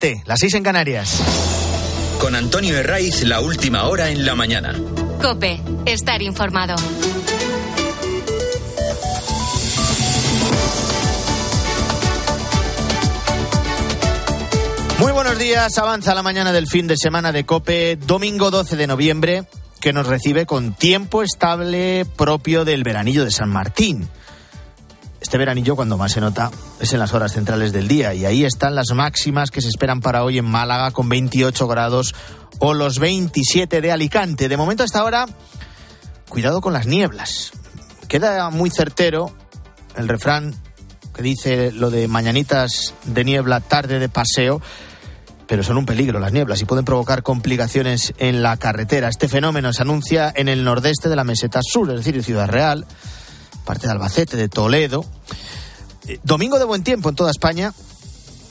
Las seis en Canarias. Con Antonio Herraiz, la última hora en la mañana. Cope, estar informado. Muy buenos días, avanza la mañana del fin de semana de Cope, domingo 12 de noviembre, que nos recibe con tiempo estable propio del veranillo de San Martín. Este veranillo cuando más se nota es en las horas centrales del día y ahí están las máximas que se esperan para hoy en Málaga con 28 grados o los 27 de Alicante. De momento hasta ahora, cuidado con las nieblas. Queda muy certero el refrán que dice lo de mañanitas de niebla, tarde de paseo, pero son un peligro las nieblas y pueden provocar complicaciones en la carretera. Este fenómeno se anuncia en el nordeste de la meseta sur, es decir, en Ciudad Real, parte de Albacete, de Toledo. Eh, domingo de buen tiempo en toda España,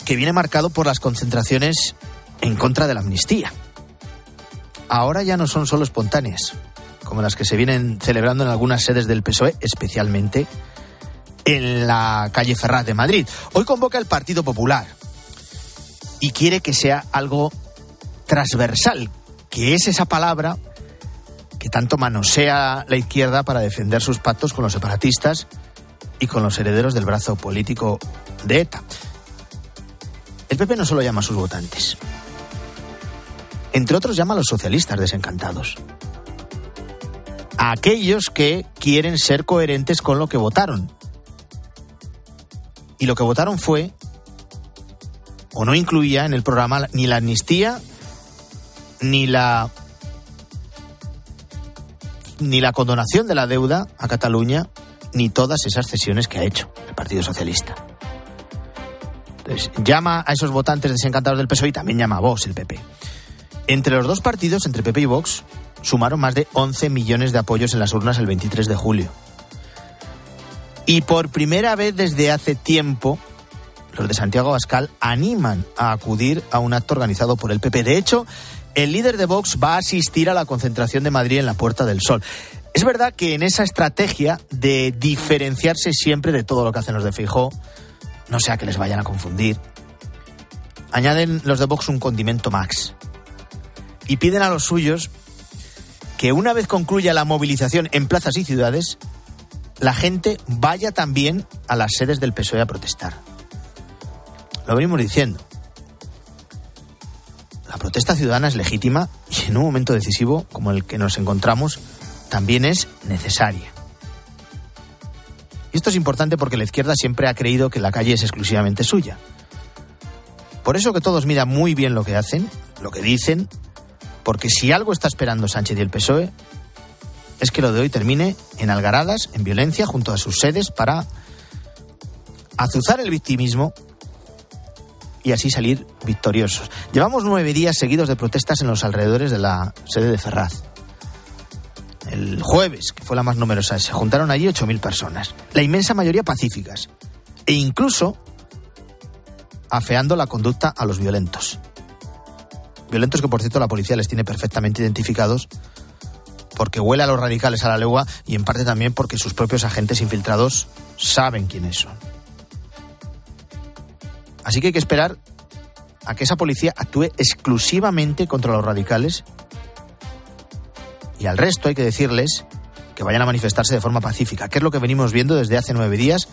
que viene marcado por las concentraciones en contra de la amnistía. Ahora ya no son solo espontáneas, como las que se vienen celebrando en algunas sedes del PSOE, especialmente en la calle Ferraz de Madrid. Hoy convoca el Partido Popular y quiere que sea algo transversal, que es esa palabra que tanto manosea la izquierda para defender sus pactos con los separatistas y con los herederos del brazo político de ETA. El PP no solo llama a sus votantes, entre otros llama a los socialistas desencantados, a aquellos que quieren ser coherentes con lo que votaron. Y lo que votaron fue o no incluía en el programa ni la amnistía ni la ni la condonación de la deuda a Cataluña ni todas esas cesiones que ha hecho el Partido Socialista. Entonces, llama a esos votantes desencantados del PSOE y también llama a Vox, el PP. Entre los dos partidos, entre PP y Vox, sumaron más de 11 millones de apoyos en las urnas el 23 de julio. Y por primera vez desde hace tiempo, los de Santiago Abascal animan a acudir a un acto organizado por el PP. De hecho, el líder de Vox va a asistir a la concentración de Madrid en la Puerta del Sol. Es verdad que en esa estrategia de diferenciarse siempre de todo lo que hacen los de Fijó, no sea que les vayan a confundir, añaden los de Vox un condimento max y piden a los suyos que una vez concluya la movilización en plazas y ciudades, la gente vaya también a las sedes del PSOE a protestar. Lo venimos diciendo. La protesta ciudadana es legítima y en un momento decisivo como el que nos encontramos también es necesaria. Y esto es importante porque la izquierda siempre ha creído que la calle es exclusivamente suya. Por eso que todos miran muy bien lo que hacen, lo que dicen, porque si algo está esperando Sánchez y el PSOE es que lo de hoy termine en algaradas, en violencia, junto a sus sedes para azuzar el victimismo y así salir victoriosos. Llevamos nueve días seguidos de protestas en los alrededores de la sede de Ferraz. El jueves, que fue la más numerosa, se juntaron allí 8.000 personas, la inmensa mayoría pacíficas, e incluso afeando la conducta a los violentos. Violentos que, por cierto, la policía les tiene perfectamente identificados porque huele a los radicales a la legua y en parte también porque sus propios agentes infiltrados saben quiénes son. Así que hay que esperar a que esa policía actúe exclusivamente contra los radicales y al resto hay que decirles que vayan a manifestarse de forma pacífica, que es lo que venimos viendo desde hace nueve días,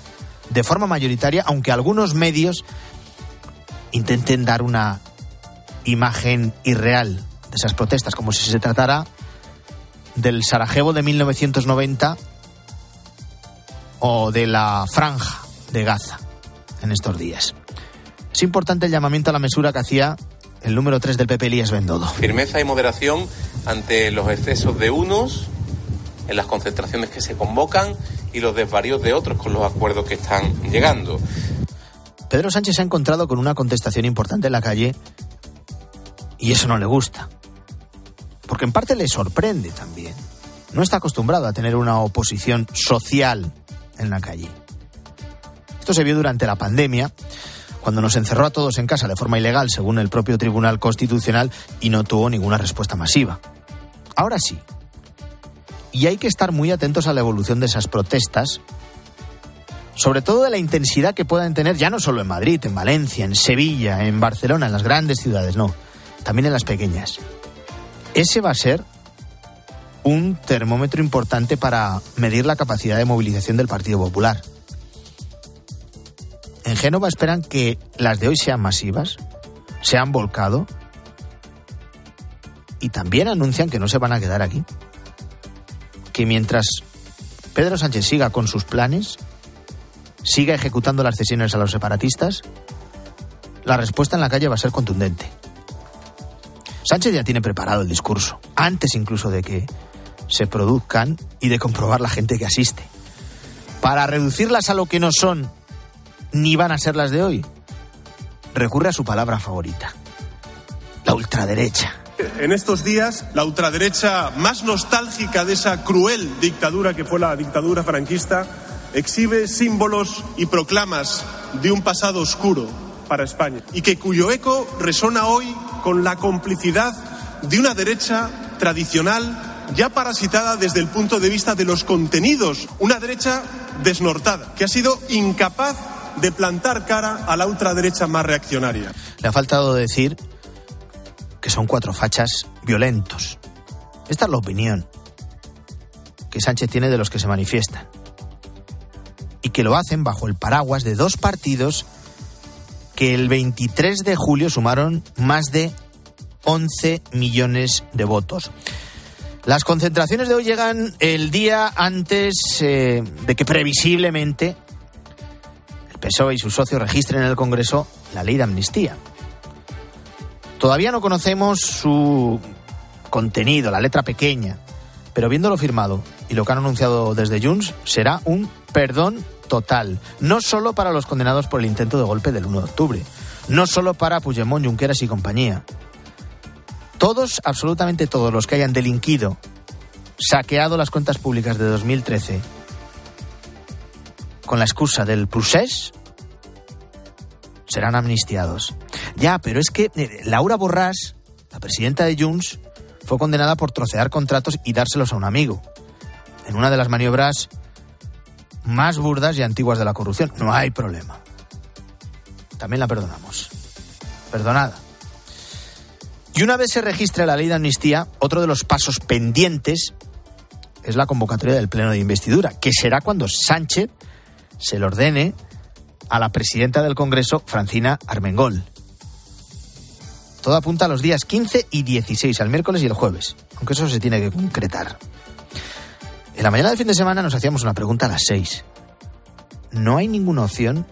de forma mayoritaria, aunque algunos medios intenten dar una imagen irreal de esas protestas, como si se tratara del Sarajevo de 1990 o de la franja de Gaza en estos días. Es importante el llamamiento a la mesura que hacía el número 3 del PP, Elías Bendodo. Firmeza y moderación ante los excesos de unos en las concentraciones que se convocan y los desvaríos de otros con los acuerdos que están llegando. Pedro Sánchez se ha encontrado con una contestación importante en la calle y eso no le gusta. Porque en parte le sorprende también. No está acostumbrado a tener una oposición social en la calle. Esto se vio durante la pandemia, cuando nos encerró a todos en casa de forma ilegal, según el propio Tribunal Constitucional, y no tuvo ninguna respuesta masiva. Ahora sí. Y hay que estar muy atentos a la evolución de esas protestas, sobre todo de la intensidad que puedan tener ya no solo en Madrid, en Valencia, en Sevilla, en Barcelona, en las grandes ciudades, no, también en las pequeñas. Ese va a ser un termómetro importante para medir la capacidad de movilización del Partido Popular. En Génova esperan que las de hoy sean masivas, se han volcado y también anuncian que no se van a quedar aquí. Que mientras Pedro Sánchez siga con sus planes, siga ejecutando las cesiones a los separatistas, la respuesta en la calle va a ser contundente. Sánchez ya tiene preparado el discurso, antes incluso de que se produzcan y de comprobar la gente que asiste. Para reducirlas a lo que no son ni van a ser las de hoy, recurre a su palabra favorita, la ultraderecha. En estos días, la ultraderecha más nostálgica de esa cruel dictadura que fue la dictadura franquista exhibe símbolos y proclamas de un pasado oscuro para España y que cuyo eco resona hoy con la complicidad de una derecha tradicional ya parasitada desde el punto de vista de los contenidos, una derecha desnortada, que ha sido incapaz de plantar cara a la ultraderecha más reaccionaria. Le ha faltado decir que son cuatro fachas violentos. Esta es la opinión que Sánchez tiene de los que se manifiestan. Y que lo hacen bajo el paraguas de dos partidos que el 23 de julio sumaron más de 11 millones de votos. Las concentraciones de hoy llegan el día antes eh, de que previsiblemente PSOE y sus socios registren en el Congreso la ley de amnistía. Todavía no conocemos su contenido, la letra pequeña, pero viéndolo firmado y lo que han anunciado desde Junts, será un perdón total, no solo para los condenados por el intento de golpe del 1 de octubre, no solo para Puigdemont, Junqueras y compañía, todos, absolutamente todos los que hayan delinquido, saqueado las cuentas públicas de 2013 con la excusa del procés, serán amnistiados. Ya, pero es que eh, Laura Borrás, la presidenta de Junts, fue condenada por trocear contratos y dárselos a un amigo. En una de las maniobras más burdas y antiguas de la corrupción. No hay problema. También la perdonamos. Perdonada. Y una vez se registre la ley de amnistía, otro de los pasos pendientes es la convocatoria del Pleno de Investidura, que será cuando Sánchez se le ordene a la presidenta del Congreso, Francina Armengol. Todo apunta a los días 15 y 16, al miércoles y el jueves, aunque eso se tiene que concretar. En la mañana del fin de semana nos hacíamos una pregunta a las 6. ¿No hay ninguna opción,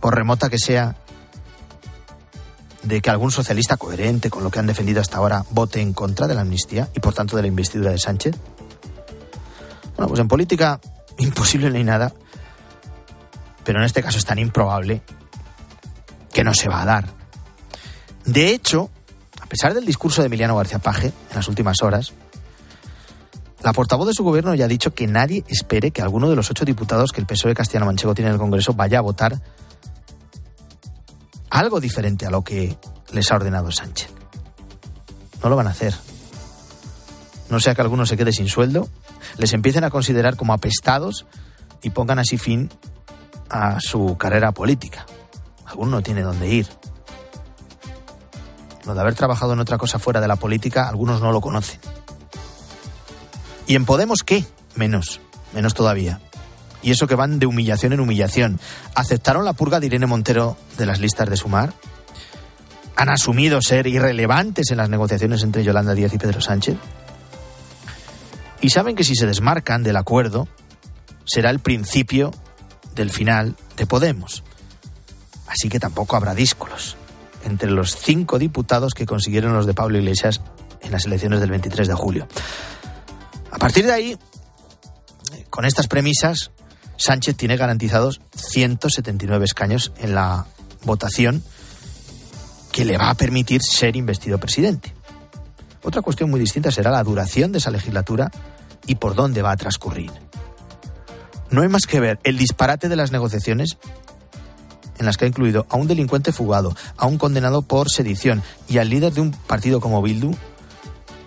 por remota que sea, de que algún socialista coherente con lo que han defendido hasta ahora vote en contra de la amnistía y por tanto de la investidura de Sánchez? Bueno, pues en política imposible hay nada, pero en este caso es tan improbable que no se va a dar. De hecho, a pesar del discurso de Emiliano García Paje en las últimas horas, la portavoz de su gobierno ya ha dicho que nadie espere que alguno de los ocho diputados que el PSOE Castellano Manchego tiene en el Congreso vaya a votar algo diferente a lo que les ha ordenado Sánchez. No lo van a hacer. No sea que alguno se quede sin sueldo, les empiecen a considerar como apestados y pongan así fin a su carrera política. Alguno no tiene dónde ir. Lo de haber trabajado en otra cosa fuera de la política, algunos no lo conocen. ¿Y en Podemos qué? Menos, menos todavía y eso que van de humillación en humillación. ¿Aceptaron la purga de Irene Montero de las listas de Sumar? ¿Han asumido ser irrelevantes en las negociaciones entre Yolanda Díaz y Pedro Sánchez? Y saben que si se desmarcan del acuerdo, será el principio del final de Podemos. Así que tampoco habrá díscolos entre los cinco diputados que consiguieron los de Pablo Iglesias en las elecciones del 23 de julio. A partir de ahí, con estas premisas, Sánchez tiene garantizados 179 escaños en la votación que le va a permitir ser investido presidente. Otra cuestión muy distinta será la duración de esa legislatura y por dónde va a transcurrir. No hay más que ver el disparate de las negociaciones en las que ha incluido a un delincuente fugado, a un condenado por sedición y al líder de un partido como Bildu,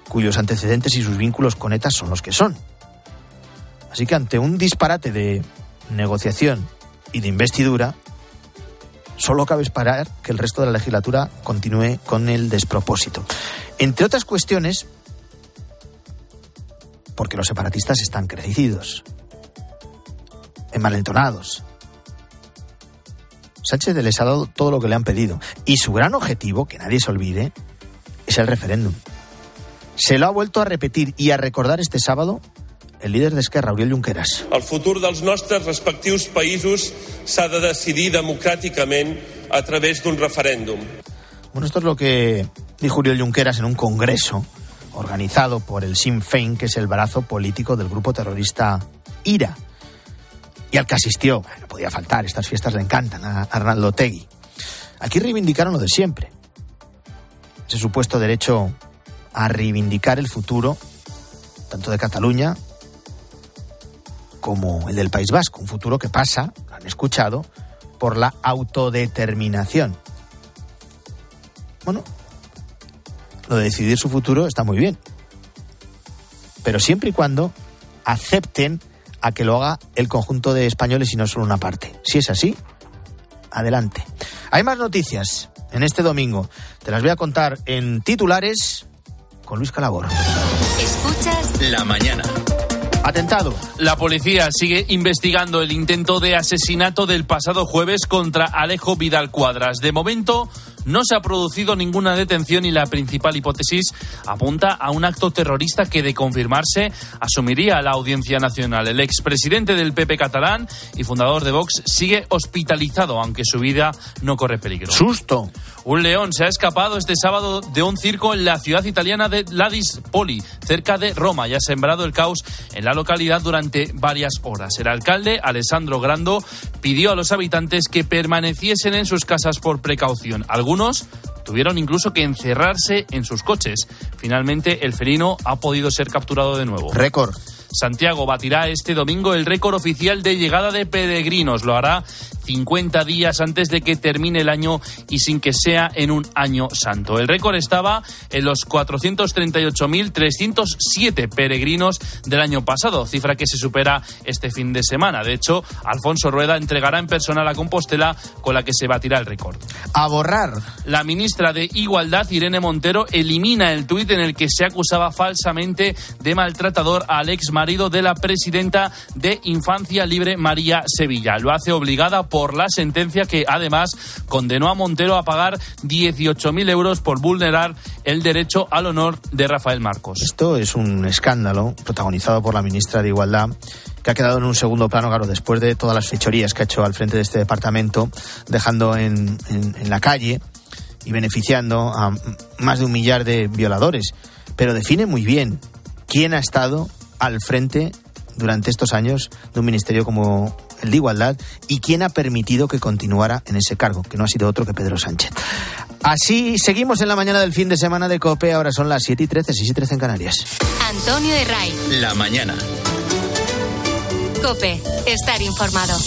cuyos antecedentes y sus vínculos con ETA son los que son. Así que ante un disparate de negociación y de investidura, solo cabe esperar que el resto de la legislatura continúe con el despropósito. Entre otras cuestiones, porque los separatistas están crecidos, envalentonados. Sánchez les ha dado todo lo que le han pedido. Y su gran objetivo, que nadie se olvide, es el referéndum. Se lo ha vuelto a repetir y a recordar este sábado el líder d'Esquerra, Oriol Junqueras. El futur dels nostres respectius països s'ha de decidir democràticament a través d'un referèndum. Bueno, esto es lo que dijo Oriol Junqueras en un congreso organizado por el Sinn Féin, que es el brazo político del grupo terrorista IRA, y al que asistió. No podía faltar, estas fiestas le encantan a Arnaldo Tegui. Aquí reivindicaron lo de siempre. Ese supuesto derecho a reivindicar el futuro, tanto de Cataluña como el del País Vasco. Un futuro que pasa, lo han escuchado, por la autodeterminación. Bueno, lo de decidir su futuro está muy bien. Pero siempre y cuando acepten a que lo haga el conjunto de españoles y no solo una parte. Si es así, adelante. Hay más noticias en este domingo. Te las voy a contar en titulares con Luis Calabor. Escuchas La mañana. Atentado. La policía sigue investigando el intento de asesinato del pasado jueves contra Alejo Vidal Cuadras. De momento, no se ha producido ninguna detención y la principal hipótesis apunta a un acto terrorista que, de confirmarse, asumiría la Audiencia Nacional. El expresidente del PP catalán y fundador de Vox sigue hospitalizado, aunque su vida no corre peligro. Susto. Un león se ha escapado este sábado de un circo en la ciudad italiana de Ladispoli, cerca de Roma, y ha sembrado el caos en la localidad durante varias horas. El alcalde, Alessandro Grando, pidió a los habitantes que permaneciesen en sus casas por precaución. Algunos tuvieron incluso que encerrarse en sus coches. Finalmente, el felino ha podido ser capturado de nuevo. Récord. Santiago batirá este domingo el récord oficial de llegada de peregrinos. Lo hará 50 días antes de que termine el año y sin que sea en un año santo. El récord estaba en los 438.307 peregrinos del año pasado, cifra que se supera este fin de semana. De hecho, Alfonso Rueda entregará en persona la Compostela con la que se batirá el récord. A borrar. La ministra de Igualdad, Irene Montero, elimina el tuit en el que se acusaba falsamente de maltratador al ex marido de la presidenta de Infancia Libre, María Sevilla. Lo hace obligada por la sentencia que además condenó a Montero a pagar 18.000 euros por vulnerar el derecho al honor de Rafael Marcos. Esto es un escándalo protagonizado por la ministra de Igualdad que ha quedado en un segundo plano, claro, después de todas las fechorías que ha hecho al frente de este departamento, dejando en, en la calle y beneficiando a más de un millar de violadores. Pero define muy bien quién ha estado al frente durante estos años de un ministerio como el de Igualdad y quién ha permitido que continuara en ese cargo, que no ha sido otro que Pedro Sánchez. Así seguimos en la mañana del fin de semana de COPE, ahora son las 7 y 13, 6 y 13 en Canarias. Antonio de Ray. La mañana. Cope, estar informado.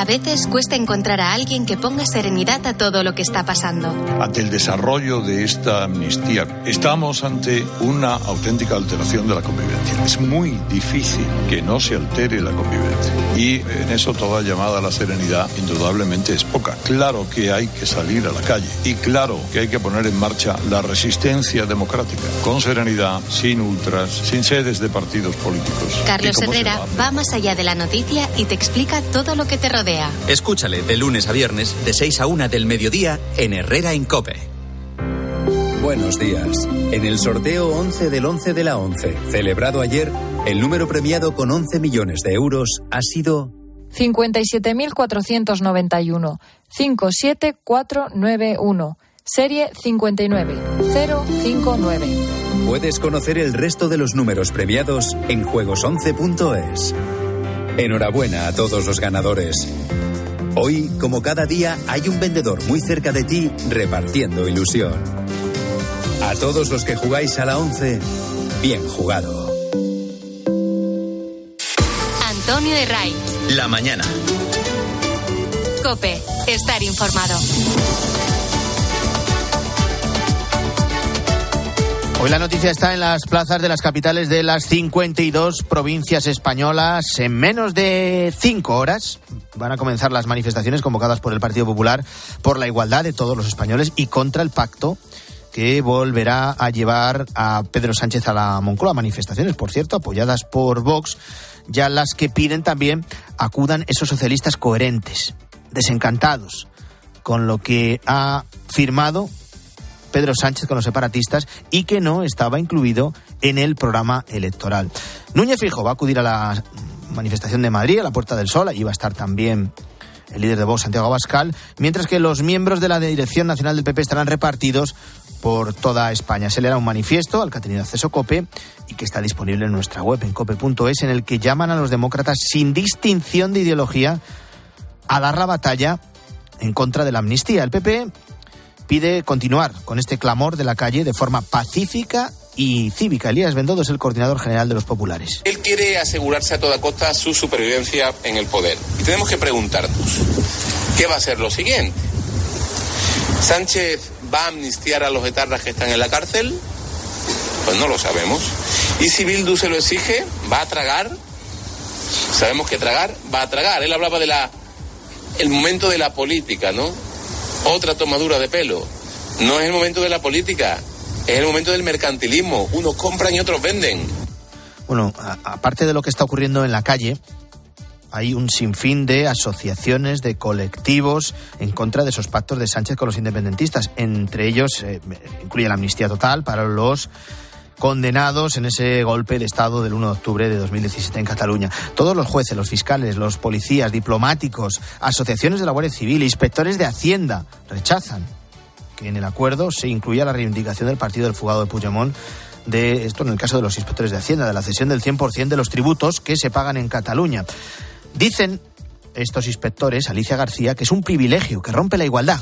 A veces cuesta encontrar a alguien que ponga serenidad a todo lo que está pasando. Ante el desarrollo de esta amnistía, estamos ante una auténtica alteración de la convivencia. Es muy difícil que no se altere la convivencia. Y en eso toda llamada a la serenidad indudablemente es poca. Claro que hay que salir a la calle y claro que hay que poner en marcha la resistencia democrática, con serenidad, sin ultras, sin sedes de partidos políticos. Carlos ¿Y cómo se Herrera va más allá de la noticia y te explica todo lo que te rodea. Escúchale de lunes a viernes, de 6 a 1 del mediodía, en Herrera en Cope. Buenos días. En el sorteo 11 del 11 de la 11, celebrado ayer, el número premiado con 11 millones de euros ha sido 57.491. 57491. Serie 59059. Puedes conocer el resto de los números premiados en juegos11.es. Enhorabuena a todos los ganadores. Hoy, como cada día, hay un vendedor muy cerca de ti repartiendo ilusión. A todos los que jugáis a la 11, bien jugado. Antonio de Ray. La mañana. Cope, estar informado. Hoy la noticia está en las plazas de las capitales de las 52 provincias españolas. En menos de cinco horas van a comenzar las manifestaciones convocadas por el Partido Popular por la igualdad de todos los españoles y contra el pacto que volverá a llevar a Pedro Sánchez a la Moncloa. Manifestaciones, por cierto, apoyadas por Vox, ya las que piden también acudan esos socialistas coherentes, desencantados con lo que ha firmado Pedro Sánchez con los separatistas y que no estaba incluido en el programa electoral. Núñez Fijo va a acudir a la manifestación de Madrid, a la Puerta del Sol, allí va a estar también el líder de Vox, Santiago Abascal, mientras que los miembros de la Dirección Nacional del PP estarán repartidos por toda España. Se le da un manifiesto al que ha tenido acceso COPE y que está disponible en nuestra web, en cope.es, en el que llaman a los demócratas sin distinción de ideología a dar la batalla en contra de la amnistía. El PP pide continuar con este clamor de la calle de forma pacífica y cívica. Elías Bendodo es el coordinador general de los populares. Él quiere asegurarse a toda costa su supervivencia en el poder. Y tenemos que preguntarnos, ¿qué va a ser lo siguiente? ¿Sánchez va a amnistiar a los etarras que están en la cárcel? Pues no lo sabemos. ¿Y si Bildu se lo exige? ¿Va a tragar? Sabemos que tragar va a tragar. Él hablaba de la el momento de la política, ¿no? Otra tomadura de pelo. No es el momento de la política, es el momento del mercantilismo. Unos compran y otros venden. Bueno, aparte de lo que está ocurriendo en la calle, hay un sinfín de asociaciones, de colectivos en contra de esos pactos de Sánchez con los independentistas. Entre ellos eh, incluye la amnistía total para los condenados en ese golpe de Estado del 1 de octubre de 2017 en Cataluña. Todos los jueces, los fiscales, los policías, diplomáticos, asociaciones de la Guardia Civil, inspectores de Hacienda rechazan que en el acuerdo se incluya la reivindicación del partido del fugado de Puigdemont de esto en el caso de los inspectores de Hacienda, de la cesión del 100% de los tributos que se pagan en Cataluña. Dicen estos inspectores, Alicia García, que es un privilegio, que rompe la igualdad.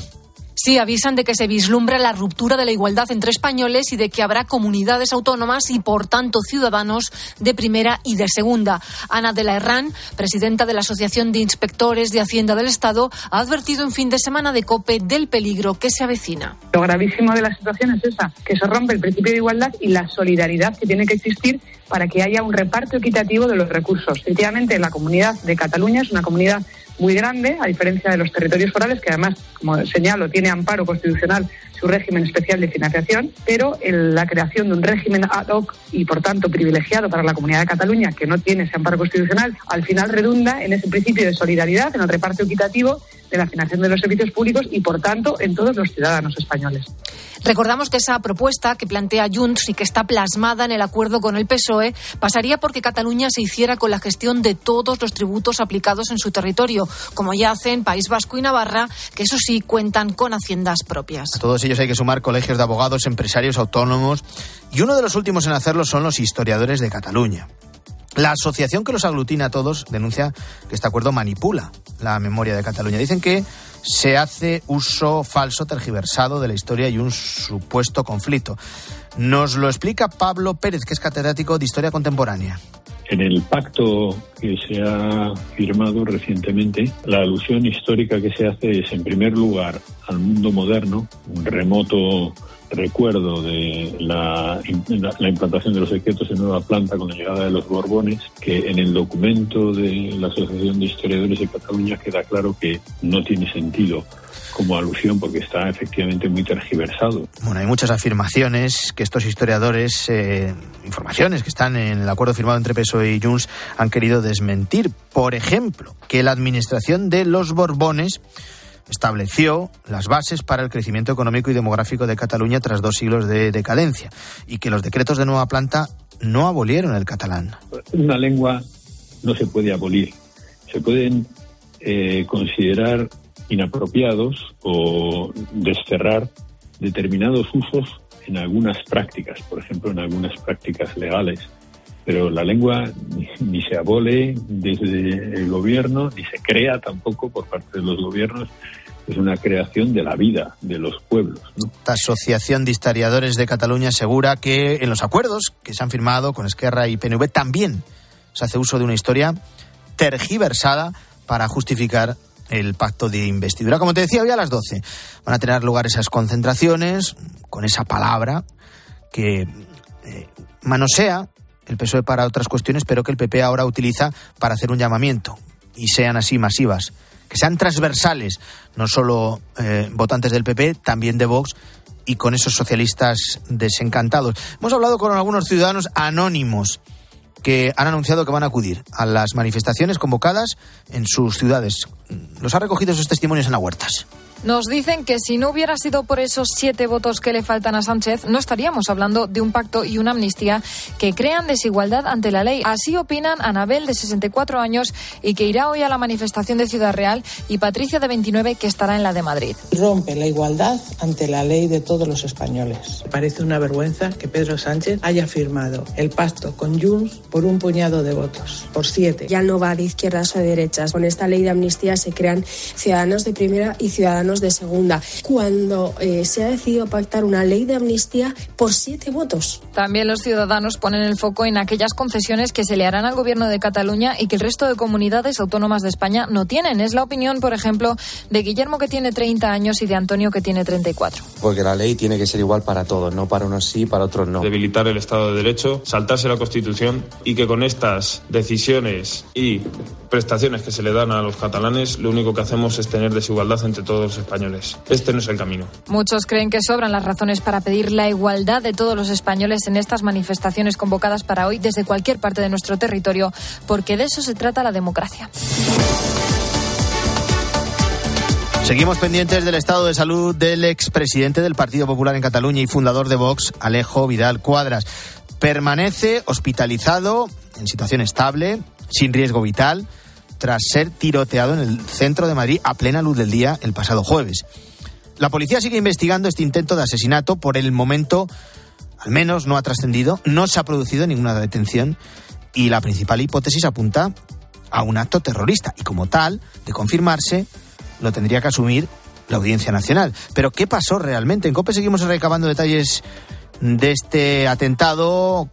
Sí, avisan de que se vislumbra la ruptura de la igualdad entre españoles y de que habrá comunidades autónomas y, por tanto, ciudadanos de primera y de segunda. Ana de la Herrán, presidenta de la Asociación de Inspectores de Hacienda del Estado, ha advertido en fin de semana de COPE del peligro que se avecina. Lo gravísimo de la situación es esa, que se rompe el principio de igualdad y la solidaridad que tiene que existir para que haya un reparto equitativo de los recursos. Efectivamente, la comunidad de Cataluña es una comunidad muy grande, a diferencia de los territorios forales, que además, como señalo, tiene amparo constitucional su régimen especial de financiación, pero la creación de un régimen ad hoc y, por tanto, privilegiado para la comunidad de Cataluña, que no tiene ese amparo constitucional, al final redunda en ese principio de solidaridad, en el reparto equitativo de la financiación de los servicios públicos y, por tanto, en todos los ciudadanos españoles. Recordamos que esa propuesta que plantea Junts y que está plasmada en el acuerdo con el PSOE pasaría porque Cataluña se hiciera con la gestión de todos los tributos aplicados en su territorio, como ya hacen País Vasco y Navarra, que eso sí cuentan con haciendas propias. A todos ellos hay que sumar colegios de abogados, empresarios, autónomos y uno de los últimos en hacerlo son los historiadores de Cataluña. La asociación que los aglutina a todos denuncia que este acuerdo manipula la memoria de Cataluña. Dicen que se hace uso falso, tergiversado de la historia y un supuesto conflicto. Nos lo explica Pablo Pérez, que es catedrático de Historia Contemporánea. En el pacto que se ha firmado recientemente, la alusión histórica que se hace es, en primer lugar, al mundo moderno, un remoto recuerdo de la, implantación de los secretos en Nueva Planta con la llegada de los Borbones, que en el documento de la Asociación de Historiadores de Cataluña queda claro que no tiene sentido como alusión porque está efectivamente muy tergiversado. Bueno, hay muchas afirmaciones que estos historiadores, eh, informaciones que están en el acuerdo firmado entre PSOE y Junts han querido desmentir. Por ejemplo, que la administración de los Borbones estableció las bases para el crecimiento económico y demográfico de Cataluña tras dos siglos de decadencia y que los decretos de nueva planta no abolieron el catalán. Una lengua no se puede abolir. Se pueden eh, considerar inapropiados o desterrar determinados usos en algunas prácticas, por ejemplo, en algunas prácticas legales. Pero la lengua ni, se abole desde el gobierno, ni se crea tampoco por parte de los gobiernos, es una creación de la vida de los pueblos. La Asociación de Historiadores de Cataluña asegura que en los acuerdos que se han firmado con Esquerra y PNV también se hace uso de una historia tergiversada para justificar el pacto de investidura. Como te decía, hoy a las 12 van a tener lugar esas concentraciones con esa palabra que eh, manosea el PSOE para otras cuestiones, pero que el PP ahora utiliza para hacer un llamamiento y sean así masivas, que sean transversales, no solo eh, votantes del PP, también de Vox y con esos socialistas desencantados. Hemos hablado con algunos ciudadanos anónimos que han anunciado que van a acudir a las manifestaciones convocadas en sus ciudades. Los ha recogido esos testimonios en las huertas. Nos dicen que si no hubiera sido por esos siete votos que le faltan a Sánchez, no estaríamos hablando de un pacto y una amnistía que crean desigualdad ante la ley. Así opinan Anabel, de 64 años, y que irá hoy a la manifestación de Ciudad Real, y Patricia, de 29, que estará en la de Madrid. Rompe la igualdad ante la ley de todos los españoles. Parece una vergüenza que Pedro Sánchez haya firmado el pacto con Junts por un puñado de votos, por siete. Ya no va de izquierdas o de derechas. Con esta ley de amnistía se crean ciudadanos de primera y ciudadanos de segunda, cuando eh, se ha decidido pactar una ley de amnistía por siete votos. También los ciudadanos ponen el foco en aquellas concesiones que se le harán al gobierno de Cataluña y que el resto de comunidades autónomas de España no tienen. Es la opinión, por ejemplo, de Guillermo que tiene 30 años y de Antonio que tiene 34. Porque la ley tiene que ser igual para todos, no para unos sí, para otros no. Debilitar el Estado de Derecho, saltarse la Constitución y que con estas decisiones y prestaciones que se le dan a los catalanes, lo único que hacemos es tener desigualdad entre todos los españoles. Este no es el camino. Muchos creen que sobran las razones para pedir la igualdad de todos los españoles en estas manifestaciones convocadas para hoy desde cualquier parte de nuestro territorio, porque de eso se trata la democracia. Seguimos pendientes del estado de salud del expresidente del Partido Popular en Cataluña y fundador de Vox, Alejo Vidal Cuadras. Permanece hospitalizado en situación estable, sin riesgo vital tras ser tiroteado en el centro de Madrid a plena luz del día el pasado jueves. La policía sigue investigando este intento de asesinato. Por el momento, al menos no ha trascendido, no se ha producido ninguna detención y la principal hipótesis apunta a un acto terrorista y como tal, de confirmarse, lo tendría que asumir la Audiencia Nacional. Pero ¿qué pasó realmente? En COPE seguimos recabando detalles de este atentado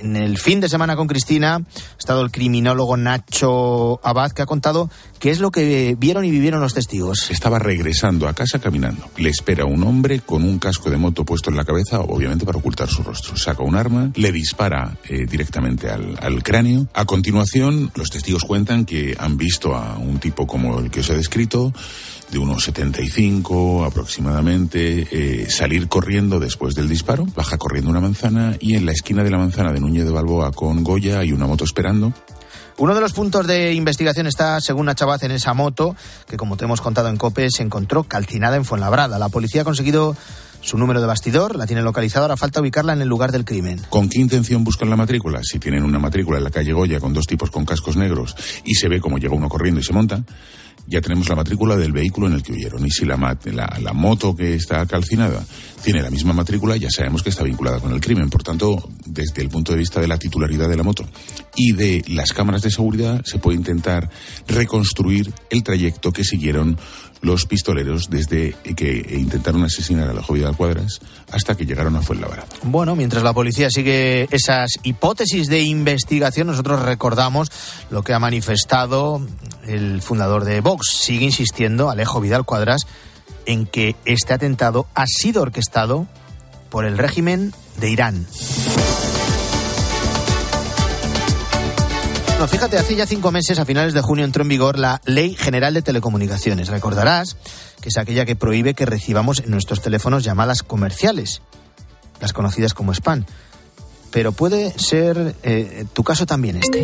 en el fin de semana con Cristina ha estado el criminólogo Nacho Abad, que ha contado qué es lo que vieron y vivieron los testigos. Estaba regresando a casa caminando. Le espera un hombre con un casco de moto puesto en la cabeza, obviamente para ocultar su rostro. Saca un arma, le dispara eh, directamente al, cráneo. A continuación, los testigos cuentan que han visto a un tipo como el que os he descrito de unos 75 aproximadamente, eh, salir corriendo después del disparo, baja corriendo una manzana y en la esquina de la manzana de Núñez de Balboa con Goya hay una moto esperando. Uno de los puntos de investigación está, según Nachabaz, en esa moto, que como te hemos contado en COPE, se encontró calcinada en Fuenlabrada. La policía ha conseguido su número de bastidor, la tiene localizada, ahora falta ubicarla en el lugar del crimen. ¿Con qué intención buscan la matrícula? Si tienen una matrícula en la calle Goya con dos tipos con cascos negros y se ve como llega uno corriendo y se monta, ya tenemos la matrícula del vehículo en el que huyeron. Y si la, moto que está calcinada tiene la misma matrícula, ya sabemos que está vinculada con el crimen. Por tanto, desde el punto de vista de la titularidad de la moto y de las cámaras de seguridad, se puede intentar reconstruir el trayecto que siguieron los pistoleros desde que intentaron asesinar a la joven Cuadras hasta que llegaron a Fuenlabrada. Bueno, mientras la policía sigue esas hipótesis de investigación, nosotros recordamos lo que ha manifestado el fundador de Vox. Sigue insistiendo, Alejo Vidal Cuadras, en que este atentado ha sido orquestado por el régimen de Irán. No, fíjate, hace ya cinco meses, a finales de junio, entró en vigor la Ley General de Telecomunicaciones. Recordarás que es aquella que prohíbe que recibamos en nuestros teléfonos llamadas comerciales, las conocidas como spam. Pero puede ser eh, tu caso también este.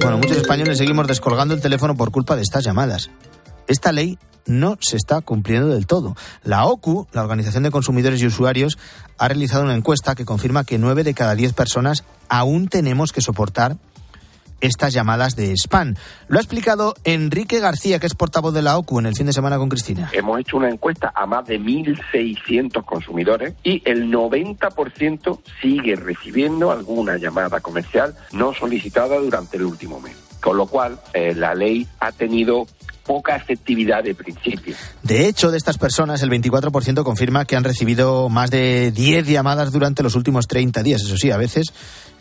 Bueno, muchos españoles seguimos descolgando el teléfono por culpa de estas llamadas. Esta ley no se está cumpliendo del todo. La OCU, la Organización de Consumidores y Usuarios, ha realizado una encuesta que confirma que nueve de cada diez personas aún tenemos que soportar estas llamadas de spam. Lo ha explicado Enrique García, que es portavoz de la OCU en el fin de semana con Cristina. Hemos hecho una encuesta a más de 1.600 consumidores y el 90% sigue recibiendo alguna llamada comercial no solicitada durante el último mes. Con lo cual, eh, la ley ha tenido poca efectividad de principio. De hecho, de estas personas, el 24% confirma que han recibido más de 10 llamadas durante los últimos 30 días. Eso sí, a veces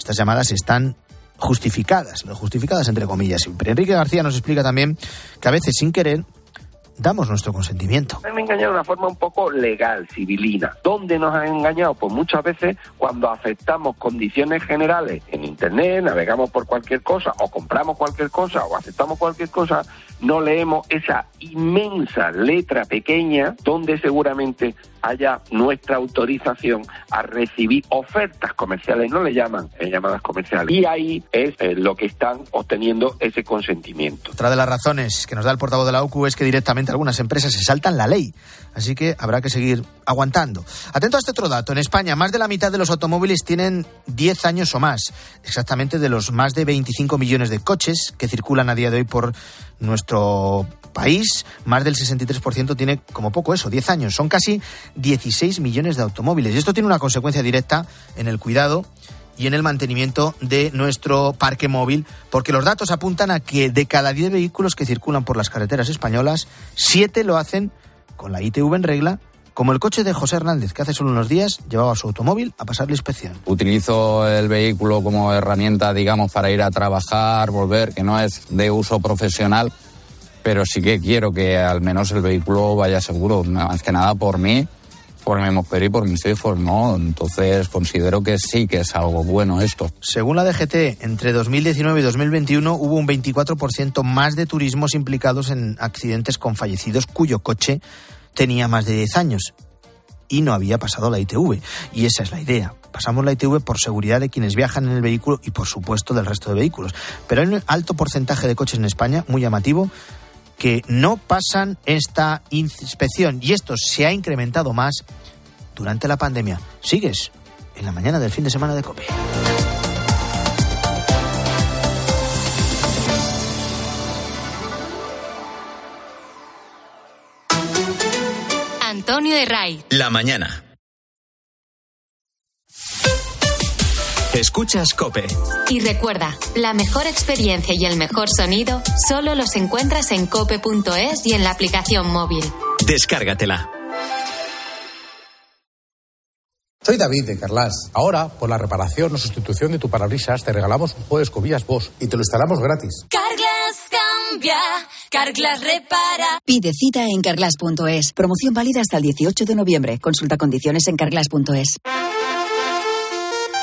estas llamadas están justificadas, justificadas entre comillas siempre. Enrique García nos explica también que a veces sin querer damos nuestro consentimiento. Me engañado de una forma un poco legal, civilina. ¿Dónde nos han engañado? Pues muchas veces cuando aceptamos condiciones generales en Internet, navegamos por cualquier cosa, o compramos cualquier cosa, o aceptamos cualquier cosa, no leemos esa inmensa letra pequeña donde seguramente haya nuestra autorización a recibir ofertas comerciales, no le llaman llamadas comerciales. Y ahí es eh, lo que están obteniendo ese consentimiento. Otra de las razones que nos da el portavoz de la OCU es que directamente algunas empresas se saltan la ley. Así que habrá que seguir aguantando. Atento a este otro dato. En España, más de la mitad de los automóviles tienen 10 años o más. Exactamente de los más de 25 millones de coches que circulan a día de hoy por nuestro país, más del 63% tiene como poco eso, 10 años. Son casi 16 millones de automóviles. Y esto tiene una consecuencia directa en el cuidado y en el mantenimiento de nuestro parque móvil, porque los datos apuntan a que de cada 10 vehículos que circulan por las carreteras españolas, 7 lo hacen con la ITV en regla, como el coche de José Hernández, que hace solo unos días llevaba su automóvil a pasar la inspección. Utilizo el vehículo como herramienta, digamos, para ir a trabajar, volver, que no es de uso profesional, pero sí que quiero que al menos el vehículo vaya seguro, más que nada por mí, por mi mujer y por mis hijos, ¿no? Entonces considero que sí que es algo bueno esto. Según la DGT, entre 2019 y 2021 hubo un 24% más de turismos implicados en accidentes con fallecidos cuyo coche tenía más de 10 años y no había pasado la ITV. Y esa es la idea. Pasamos la ITV por seguridad de quienes viajan en el vehículo y, por supuesto, del resto de vehículos. Pero hay un alto porcentaje de coches en España, muy llamativo, que no pasan esta inspección y esto se ha incrementado más durante la pandemia. Sigues en la mañana del fin de semana de COPE. Antonio de Ray. La mañana. Escuchas Cope. Y recuerda, la mejor experiencia y el mejor sonido solo los encuentras en cope.es y en la aplicación móvil. Descárgatela. Soy David de Carlas. Ahora, por la reparación o sustitución de tu parabrisas, te regalamos un juego de escobillas Bosch y te lo instalamos gratis. Carglass cambia, Carglass repara. Pide cita en carglass.es. Promoción válida hasta el 18 de noviembre. Consulta condiciones en carglass.es.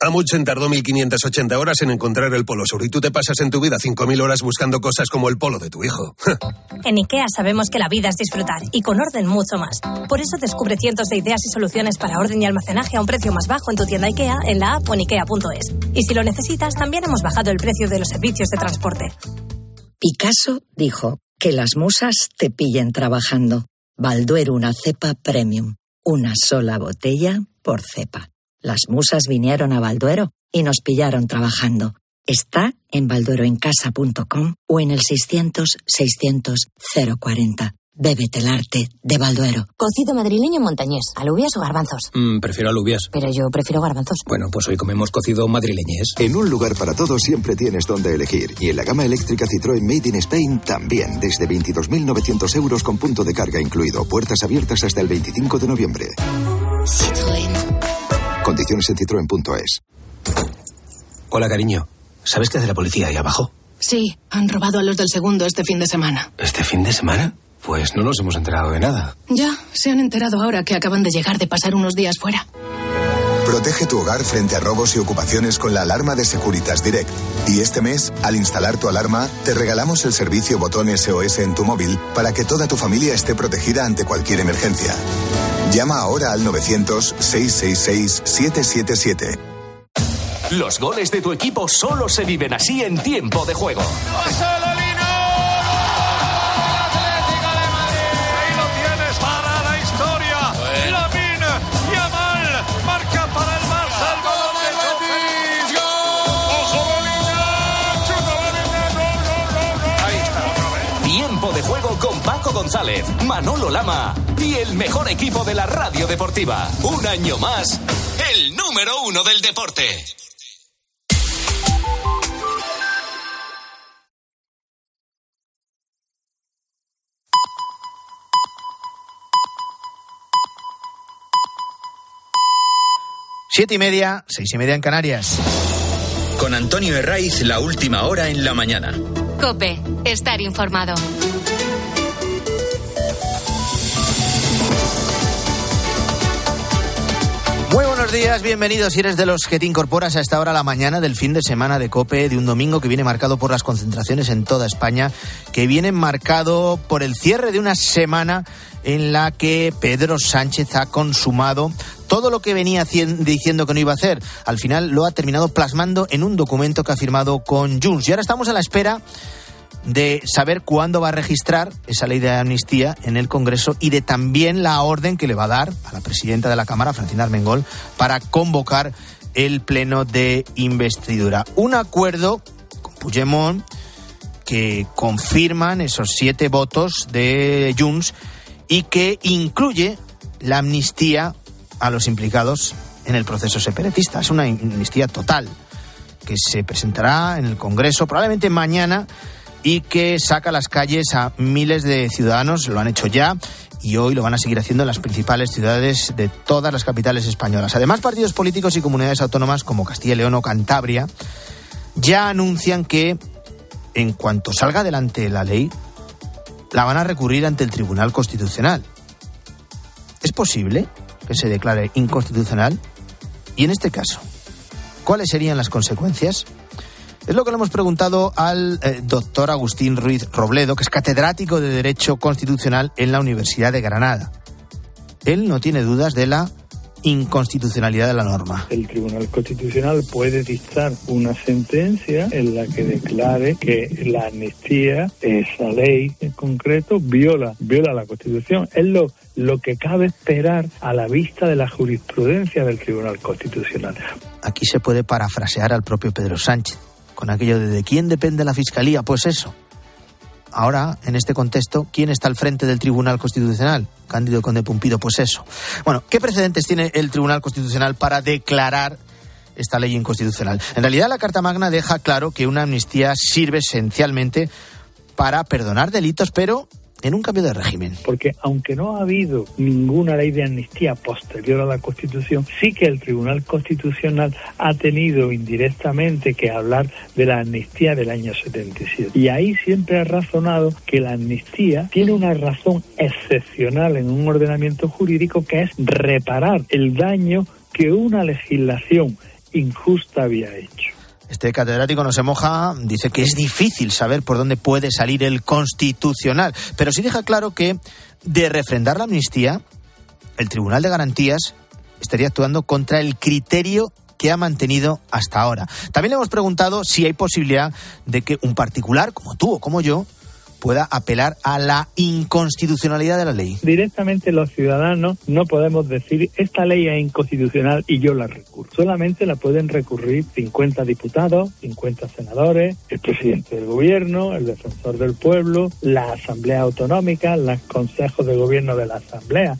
Amundsen tardó 1580 horas en encontrar el Polo Sur y tú te pasas en tu vida 5000 horas buscando cosas como el polo de tu hijo. en IKEA sabemos que la vida es disfrutar y con orden mucho más. Por eso descubre cientos de ideas y soluciones para orden y almacenaje a un precio más bajo en tu tienda IKEA en la app o en ikea.es. Y si lo necesitas, también hemos bajado el precio de los servicios de transporte. Picasso dijo que las musas te pillen trabajando. Balduero una cepa premium. Una sola botella por cepa. Las musas vinieron a Balduero y nos pillaron trabajando. Está en baldueroencasa.com o en el 600-600-040. Bébete el arte de Balduero. Cocido madrileño montañés, alubias o garbanzos. Mm, prefiero alubias. Pero yo prefiero garbanzos. Bueno, pues hoy comemos cocido madrileñés. En un lugar para todos siempre tienes donde elegir. Y en la gama eléctrica Citroën Made in Spain también. Desde 22.900 euros con punto de carga incluido. Puertas abiertas hasta el 25 de noviembre. Citroën. Condiciones en citroen.es. Hola, cariño. ¿Sabes qué hace la policía ahí abajo? Sí, han robado a los del segundo este fin de semana. ¿Este fin de semana? Pues no nos hemos enterado de nada. Ya, se han enterado ahora que acaban de llegar de pasar unos días fuera. Protege tu hogar frente a robos y ocupaciones con la alarma de Securitas Direct. Y este mes, al instalar tu alarma, te regalamos el servicio botón SOS en tu móvil para que toda tu familia esté protegida ante cualquier emergencia. Llama ahora al 900-666-777. Los goles de tu equipo solo se viven así en tiempo de juego. Ahí González, Manolo Lama y el mejor equipo de la radio deportiva. Un año más, el número uno del deporte. Siete y media, seis y media en Canarias. Con Antonio Herraiz, la última hora en la mañana. Cope, estar informado. Buenos días, bienvenidos si eres de los que te incorporas a esta hora la mañana del fin de semana de COPE, de un domingo que viene marcado por las concentraciones en toda España, que viene marcado por el cierre de una semana en la que Pedro Sánchez ha consumado todo lo que venía diciendo que no iba a hacer. Al final lo ha terminado plasmando en un documento que ha firmado con Junts. Y ahora estamos a la espera de saber cuándo va a registrar esa ley de amnistía en el Congreso y de también la orden que le va a dar a la presidenta de la Cámara, Francina Armengol, para convocar el pleno de investidura. Un acuerdo con Puigdemont que confirman esos siete votos de Junts y que incluye la amnistía a los implicados en el proceso separatista. Es una amnistía total que se presentará en el Congreso probablemente mañana y que saca las calles a miles de ciudadanos, lo han hecho ya y hoy lo van a seguir haciendo en las principales ciudades de todas las capitales españolas. Además, partidos políticos y comunidades autónomas como Castilla y León o Cantabria ya anuncian que en cuanto salga adelante la ley, la van a recurrir ante el Tribunal Constitucional. ¿Es posible que se declare inconstitucional? Y en este caso, ¿cuáles serían las consecuencias? Es lo que le hemos preguntado al eh, doctor Agustín Ruiz Robledo, que es catedrático de Derecho Constitucional en la Universidad de Granada. Él no tiene dudas de la inconstitucionalidad de la norma. El Tribunal Constitucional puede dictar una sentencia en la que declare que la amnistía, esa ley en concreto, viola, viola la Constitución. Es lo, lo que cabe esperar a la vista de la jurisprudencia del Tribunal Constitucional. Aquí se puede parafrasear al propio Pedro Sánchez con aquello de quién depende la Fiscalía. Pues eso. Ahora, en este contexto, ¿quién está al frente del Tribunal Constitucional? Cándido Conde Pumpido, pues eso. Bueno, ¿qué precedentes tiene el Tribunal Constitucional para declarar esta ley inconstitucional? En realidad, la Carta Magna deja claro que una amnistía sirve esencialmente para perdonar delitos, pero en un cambio de régimen. Porque aunque no ha habido ninguna ley de amnistía posterior a la Constitución, sí que el Tribunal Constitucional ha tenido indirectamente que hablar de la amnistía del año 77. Y ahí siempre ha razonado que la amnistía tiene una razón excepcional en un ordenamiento jurídico que es reparar el daño que una legislación injusta había hecho. Este catedrático no se moja, dice que es difícil saber por dónde puede salir el constitucional, pero sí deja claro que de refrendar la amnistía, el Tribunal de Garantías estaría actuando contra el criterio que ha mantenido hasta ahora. También le hemos preguntado si hay posibilidad de que un particular como tú o como yo pueda apelar a la inconstitucionalidad de la ley. Directamente los ciudadanos no podemos decir esta ley es inconstitucional y yo la recurro. Solamente la pueden recurrir 50 diputados, 50 senadores, el presidente del gobierno, el defensor del pueblo, la asamblea autonómica, los consejos de gobierno de la asamblea.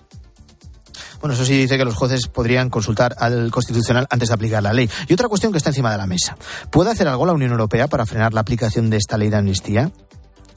Bueno, eso sí dice que los jueces podrían consultar al Constitucional antes de aplicar la ley. Y otra cuestión que está encima de la mesa. ¿Puede hacer algo la Unión Europea para frenar la aplicación de esta ley de amnistía?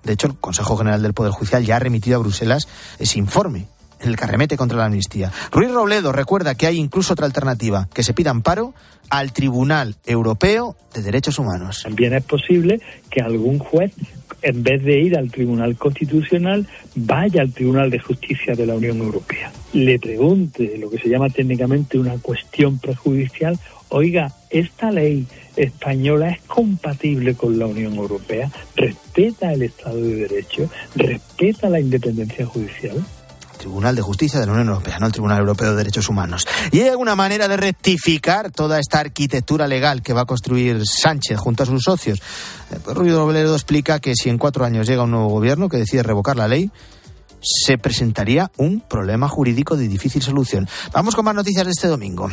De hecho, el Consejo General del Poder Judicial ya ha remitido a Bruselas ese informe en el que arremete contra la amnistía. Ruiz Robledo recuerda que hay incluso otra alternativa, que se pida amparo al Tribunal Europeo de Derechos Humanos. También es posible que algún juez, en vez de ir al Tribunal Constitucional, vaya al Tribunal de Justicia de la Unión Europea. Le pregunte lo que se llama técnicamente una cuestión prejudicial, oiga, esta ley española es compatible con la Unión Europea, respeta el Estado de Derecho, respeta la independencia judicial. Tribunal de Justicia de la Unión Europea, no el Tribunal Europeo de Derechos Humanos. ¿Y hay alguna manera de rectificar toda esta arquitectura legal que va a construir Sánchez junto a sus socios? Eh, pues Ruido Robledo explica que si en cuatro años llega un nuevo gobierno que decide revocar la ley, se presentaría un problema jurídico de difícil solución. Vamos con más noticias de este domingo.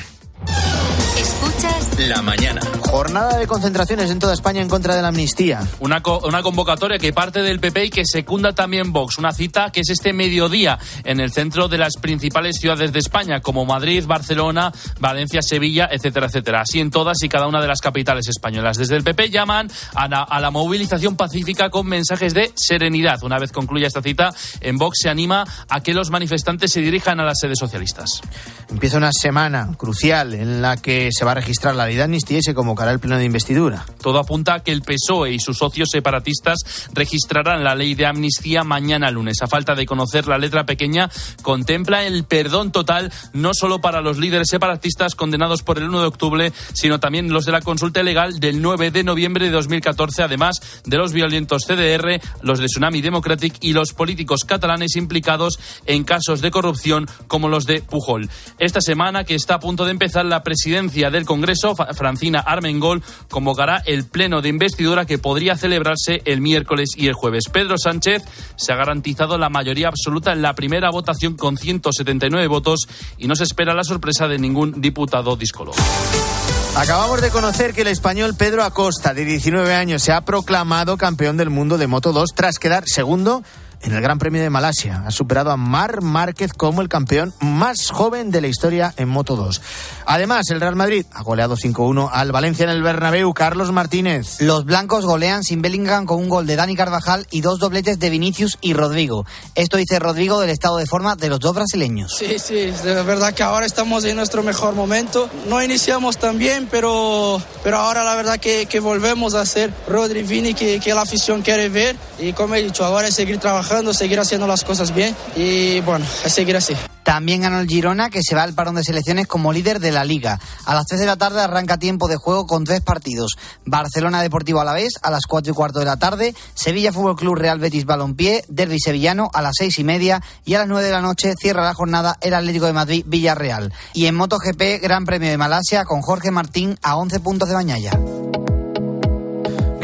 La mañana. Jornada de concentraciones en toda España en contra de la amnistía. Una, co- una convocatoria que parte del PP y que secunda también Vox. Una cita que es este mediodía en el centro de las principales ciudades de España, como Madrid, Barcelona, Valencia, Sevilla, etcétera, etcétera. Así en todas y cada una de las capitales españolas. Desde el PP llaman a la, a la movilización pacífica con mensajes de serenidad. Una vez concluya esta cita, en Vox se anima a que los manifestantes se dirijan a las sedes socialistas. Empieza una semana crucial en la que se va a registrar la de amnistía se convocará el pleno de investidura. Todo apunta a que el PSOE y sus socios separatistas registrarán la ley de amnistía mañana lunes. A falta de conocer la letra pequeña, contempla el perdón total no solo para los líderes separatistas condenados por el 1 de octubre, sino también los de la consulta legal del 9 de noviembre de 2014, además de los violentos CDR, los de Tsunami Democratic y los políticos catalanes implicados en casos de corrupción como los de Pujol. Esta semana, que está a punto de empezar la presidencia del Congreso, Francina Armengol convocará el pleno de investidura que podría celebrarse el miércoles y el jueves. Pedro Sánchez se ha garantizado la mayoría absoluta en la primera votación con 179 votos y no se espera la sorpresa de ningún diputado díscolo. Acabamos de conocer que el español Pedro Acosta, de 19 años, se ha proclamado campeón del mundo de Moto 2 tras quedar segundo en el Gran Premio de Malasia. Ha superado a Mar Márquez como el campeón más joven de la historia en Moto 2. Además, el Real Madrid ha goleado 5-1 al Valencia en el Bernabéu. Carlos Martínez. Los blancos golean sin Bellingham con un gol de Dani Carvajal y dos dobletes de Vinicius y Rodrigo. Esto dice Rodrigo del estado de forma de los dos brasileños. Sí, sí, de verdad que ahora estamos en nuestro mejor momento. No iniciamos tan bien, pero, pero ahora la verdad que, que volvemos a ser Rodri Vini que, que la afición quiere ver. Y como he dicho, ahora es seguir trabajando, seguir haciendo las cosas bien y bueno, es seguir así. También ganó el Girona, que se va al parón de selecciones como líder de la liga. A las 3 de la tarde arranca tiempo de juego con tres partidos. Barcelona Deportivo Alavés a las 4 y cuarto de la tarde, Sevilla Fútbol Club Real Betis Balompié, Derby Sevillano a las 6 y media y a las 9 de la noche cierra la jornada el Atlético de Madrid Villarreal. Y en MotoGP, Gran Premio de Malasia con Jorge Martín a 11 puntos de Bañaya.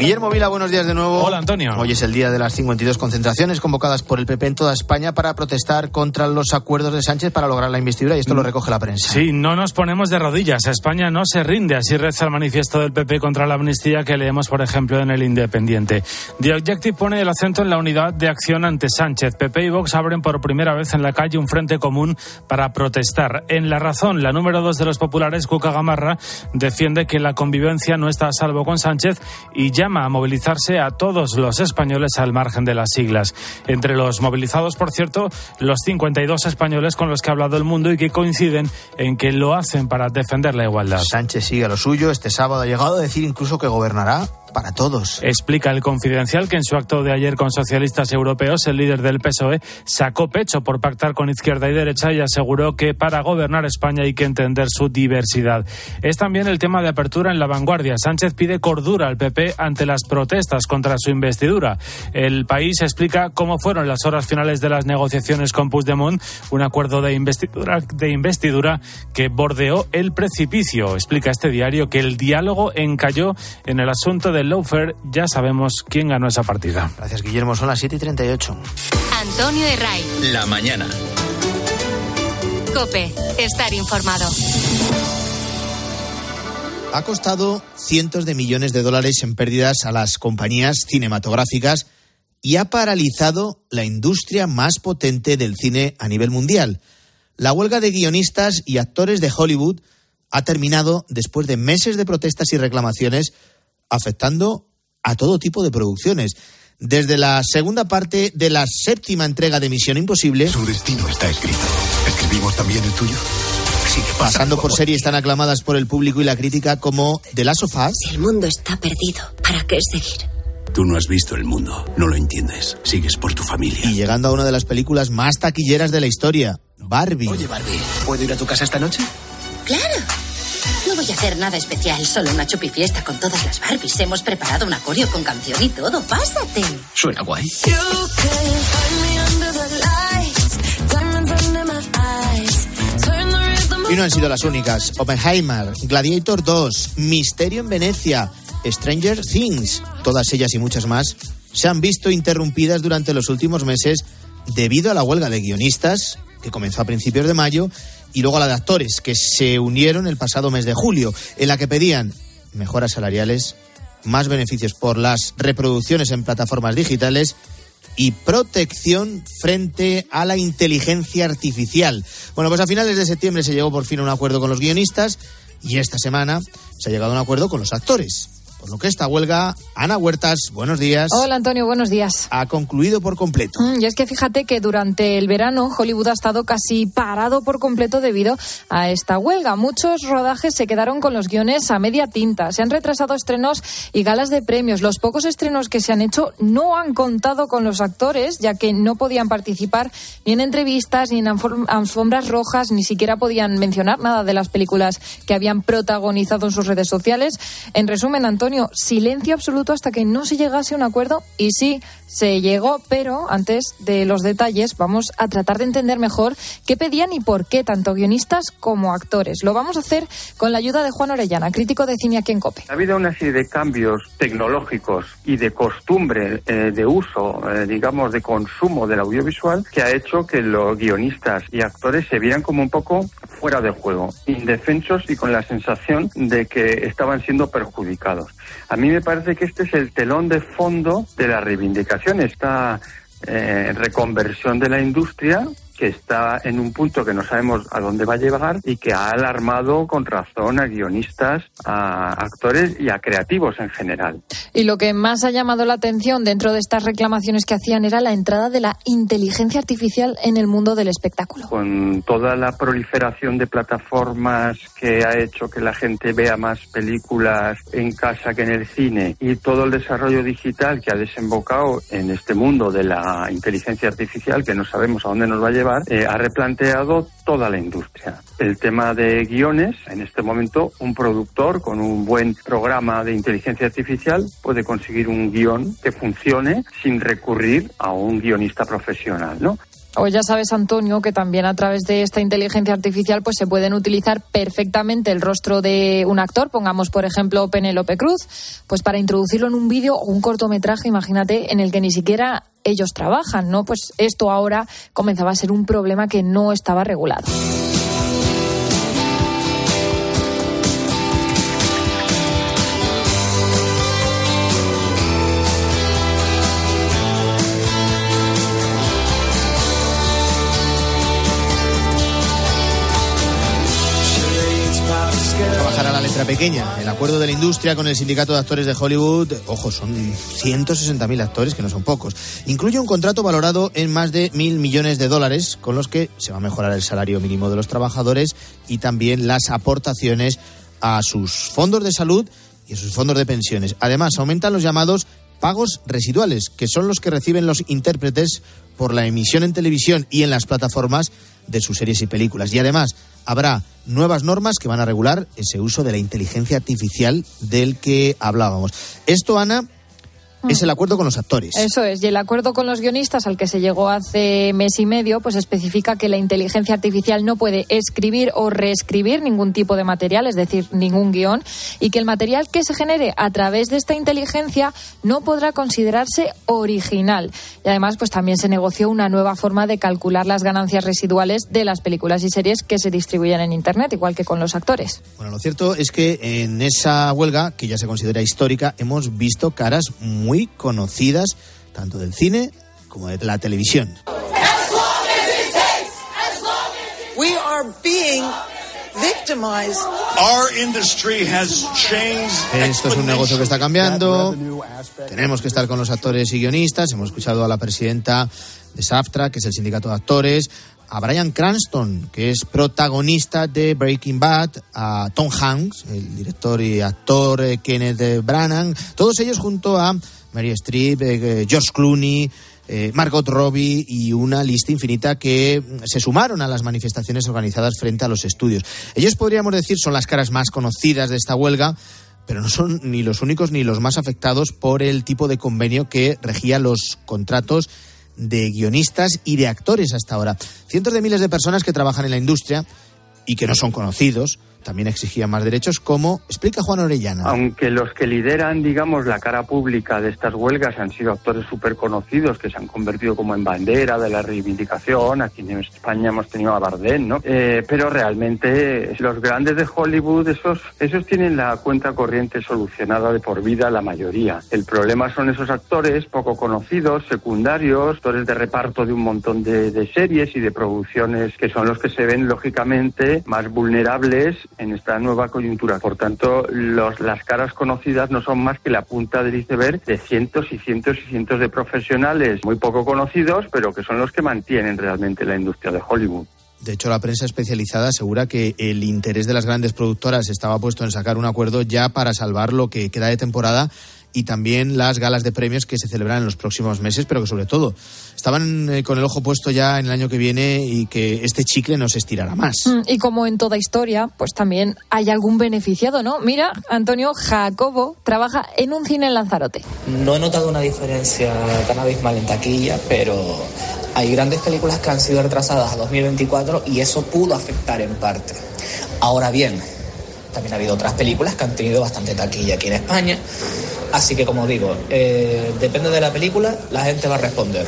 Guillermo Vila, buenos días de nuevo. Hola, Antonio. Hoy es el día de las 52 concentraciones convocadas por el PP en toda España para protestar contra los acuerdos de Sánchez para lograr la investidura y esto lo recoge la prensa. Sí, no nos ponemos de rodillas. España no se rinde. Así reza el manifiesto del PP contra la amnistía que leemos, por ejemplo, en el Independiente. The Objective pone el acento en la unidad de acción ante Sánchez. PP y Vox abren por primera vez en la calle un frente común para protestar. En La Razón, la número dos de los populares, Cuca Gamarra, defiende que la convivencia no está a salvo con Sánchez y a movilizarse a todos los españoles al margen de las siglas. Entre los movilizados, por cierto, los 52 españoles con los que ha hablado el mundo y que coinciden en que lo hacen para defender la igualdad. Sánchez sigue a lo suyo. Este sábado ha llegado a decir incluso que gobernará para todos. Explica el confidencial que en su acto de ayer con socialistas europeos, el líder del PSOE sacó pecho por pactar con izquierda y derecha y aseguró que para gobernar España hay que entender su diversidad. Es también el tema de apertura en la vanguardia. Sánchez pide cordura al PP ante las protestas contra su investidura. El país explica cómo fueron las horas finales de las negociaciones con Puigdemont, un acuerdo de investidura, de investidura que bordeó el precipicio. Explica este diario que el diálogo encalló en el asunto del lawfare. Ya sabemos quién ganó esa partida. Gracias, Guillermo. Son las 7 y 38. Antonio Herray. La mañana. Cope. Estar informado. Ha costado cientos de millones de dólares en pérdidas a las compañías cinematográficas y ha paralizado la industria más potente del cine a nivel mundial. La huelga de guionistas y actores de Hollywood ha terminado después de meses de protestas y reclamaciones afectando a todo tipo de producciones. Desde la segunda parte de la séptima entrega de Misión Imposible. Su destino está escrito. ¿Escribimos también el tuyo? Sigue Pasando por series tan aclamadas por el público y la crítica como The Last of Us. El mundo está perdido. ¿Para qué seguir? Tú no has visto el mundo, no lo entiendes. Sigues por tu familia. Y llegando a una de las películas más taquilleras de la historia, Barbie. Oye, Barbie, ¿puedo ir a tu casa esta noche? Claro. No voy a hacer nada especial, solo una chupifiesta con todas las Barbies. Hemos preparado un acorio con canción y todo. Pásate. Suena guay. Y no han sido las únicas. Oppenheimer, Gladiator 2, Misterio en Venecia, Stranger Things, todas ellas y muchas más, se han visto interrumpidas durante los últimos meses debido a la huelga de guionistas que comenzó a principios de mayo y luego a la de actores, que se unieron el pasado mes de julio, en la que pedían mejoras salariales, más beneficios por las reproducciones en plataformas digitales y protección frente a la inteligencia artificial. Bueno, pues a finales de septiembre se llegó por fin a un acuerdo con los guionistas y esta semana se ha llegado a un acuerdo con los actores. Por lo que esta huelga, Ana Huertas, buenos días. Hola Antonio, buenos días. Ha concluido por completo. Mm, y es que fíjate que durante el verano Hollywood ha estado casi parado por completo debido a esta huelga. Muchos rodajes se quedaron con los guiones a media tinta. Se han retrasado estrenos y galas de premios. Los pocos estrenos que se han hecho no han contado con los actores, ya que no podían participar ni en entrevistas, ni en alfombras rojas, ni siquiera podían mencionar nada de las películas que habían protagonizado en sus redes sociales. En resumen, Antonio, silencio absoluto hasta que no se llegase a un acuerdo y sí, se llegó, pero antes de los detalles vamos a tratar de entender mejor qué pedían y por qué tanto guionistas como actores. Lo vamos a hacer con la ayuda de Juan Orellana, crítico de cine aquí en COPE. Ha habido una serie de cambios tecnológicos y de costumbre eh, de uso, eh, digamos, de consumo del audiovisual que ha hecho que los guionistas y actores se vieran como un poco fuera de juego, indefensos y con la sensación de que estaban siendo perjudicados. A mí me parece que este es el telón de fondo de la reivindicación, esta eh, reconversión de la industria que está en un punto que no sabemos a dónde va a llegar y que ha alarmado con razón a guionistas, a actores y a creativos en general. Y lo que más ha llamado la atención dentro de estas reclamaciones que hacían era la entrada de la inteligencia artificial en el mundo del espectáculo. Con toda la proliferación de plataformas que ha hecho que la gente vea más películas en casa que en el cine y todo el desarrollo digital que ha desembocado en este mundo de la inteligencia artificial que no sabemos a dónde nos va a llevar, eh, ha replanteado toda la industria. El tema de guiones, en este momento, un productor con un buen programa de inteligencia artificial puede conseguir un guion que funcione sin recurrir a un guionista profesional, ¿no? Ya sabes, Antonio, que también a través de esta inteligencia artificial pues se pueden utilizar perfectamente el rostro de un actor, pongamos por ejemplo Penélope Cruz, pues para introducirlo en un vídeo o un cortometraje, imagínate, en el que ni siquiera ellos trabajan, ¿no? Pues esto ahora comenzaba a ser un problema que no estaba regulado. El acuerdo de la industria con el sindicato de actores de Hollywood, ojo, son 160.000 actores, que no son pocos. Incluye un contrato valorado en más de mil millones de dólares, con los que se va a mejorar el salario mínimo de los trabajadores y también las aportaciones a sus fondos de salud y a sus fondos de pensiones. Además, aumentan los llamados pagos residuales, que son los que reciben los intérpretes por la emisión en televisión y en las plataformas de sus series y películas. Y además, habrá nuevas normas que van a regular ese uso de la inteligencia artificial del que hablábamos. Esto, Ana, es el acuerdo con los actores. Eso es, y el acuerdo con los guionistas al que se llegó hace mes y medio, pues especifica que la inteligencia artificial no puede escribir o reescribir ningún tipo de material, es decir, ningún guion, y que el material que se genere a través de esta inteligencia no podrá considerarse original. Y además, pues también se negoció una nueva forma de calcular las ganancias residuales de las películas y series que se distribuyen en Internet, igual que con los actores. Bueno, lo cierto es que en esa huelga, que ya se considera histórica, hemos visto caras muy muy conocidas tanto del cine como de la televisión. Esto es un negocio que está cambiando. Tenemos que estar con los actores y guionistas. Hemos escuchado a la presidenta de SAFTRA, que es el sindicato de actores, a Brian Cranston, que es protagonista de Breaking Bad, a Tom Hanks, el director y actor eh, Kenneth Branagh, todos ellos junto a Mary Streep, eh, George Clooney, eh, Margot Robbie y una lista infinita que se sumaron a las manifestaciones organizadas frente a los estudios. Ellos podríamos decir son las caras más conocidas de esta huelga, pero no son ni los únicos ni los más afectados por el tipo de convenio que regía los contratos de guionistas y de actores hasta ahora. Cientos de miles de personas que trabajan en la industria y que no son conocidos, también exigían más derechos, como explica Juan Orellana. Aunque los que lideran, digamos, la cara pública de estas huelgas han sido actores súper conocidos que se han convertido como en bandera de la reivindicación, aquí en España hemos tenido a Bardem, ¿no? Eh, pero realmente los grandes de Hollywood, esos, esos tienen la cuenta corriente solucionada de por vida la mayoría. El problema son esos actores poco conocidos, secundarios, actores de reparto de un montón de series y de producciones que son los que se ven lógicamente más vulnerables en esta nueva coyuntura. Por tanto, los, las caras conocidas no son más que la punta del iceberg de cientos y cientos y cientos de profesionales muy poco conocidos, pero que son los que mantienen realmente la industria de Hollywood. De hecho, la prensa especializada asegura que el interés de las grandes productoras estaba puesto en sacar un acuerdo ya para salvar lo que queda de temporada y también las galas de premios que se celebran en los próximos meses, pero que sobre todo estaban eh, con el ojo puesto ya en el año que viene y que este chicle no se estirará más. Mm, Y como en toda historia, pues también hay algún beneficiado, ¿no? Mira, Antonio Jacobo trabaja en un cine en Lanzarote. No he notado una diferencia tan abismal en taquilla, pero hay grandes películas que han sido retrasadas a 2024 y eso pudo afectar en parte. Ahora bien, también ha habido otras películas que han tenido bastante taquilla aquí en España, así que como digo, eh, depende de la película, la gente va a responder.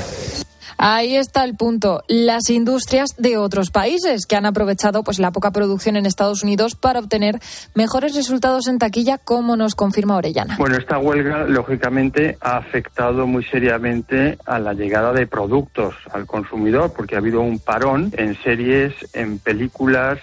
Ahí está el punto. Las industrias de otros países que han aprovechado pues la poca producción en Estados Unidos para obtener mejores resultados en taquilla, como nos confirma Orellana. Bueno, esta huelga, lógicamente, ha afectado muy seriamente a la llegada de productos al consumidor, porque ha habido un parón en series, en películas.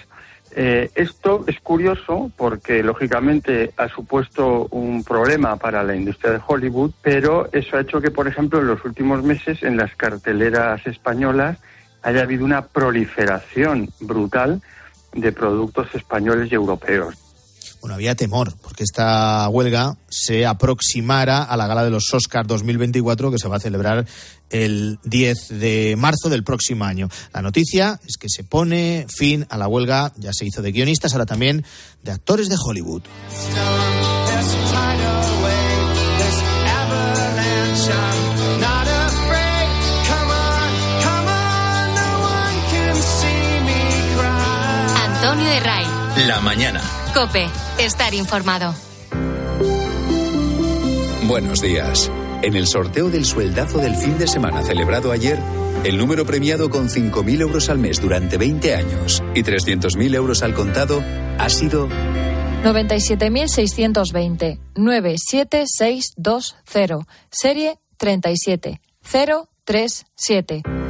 Eh, esto es curioso porque, lógicamente, ha supuesto un problema para la industria de Hollywood, pero eso ha hecho que, por ejemplo, en los últimos meses, en las carteleras españolas, haya habido una proliferación brutal de productos españoles y europeos. Bueno, había temor porque esta huelga se aproximara a la gala de los Oscars 2024 que se va a celebrar el 10 de marzo del próximo año. La noticia es que se pone fin a la huelga, ya se hizo de guionistas, ahora también de actores de Hollywood. Antonio de Ray. La mañana. Cope. Estar informado. Buenos días. En el sorteo del sueldazo del fin de semana celebrado ayer, el número premiado con 5.000 euros al mes durante 20 años y 300.000 euros al contado ha sido 97.620 97620 serie 37037.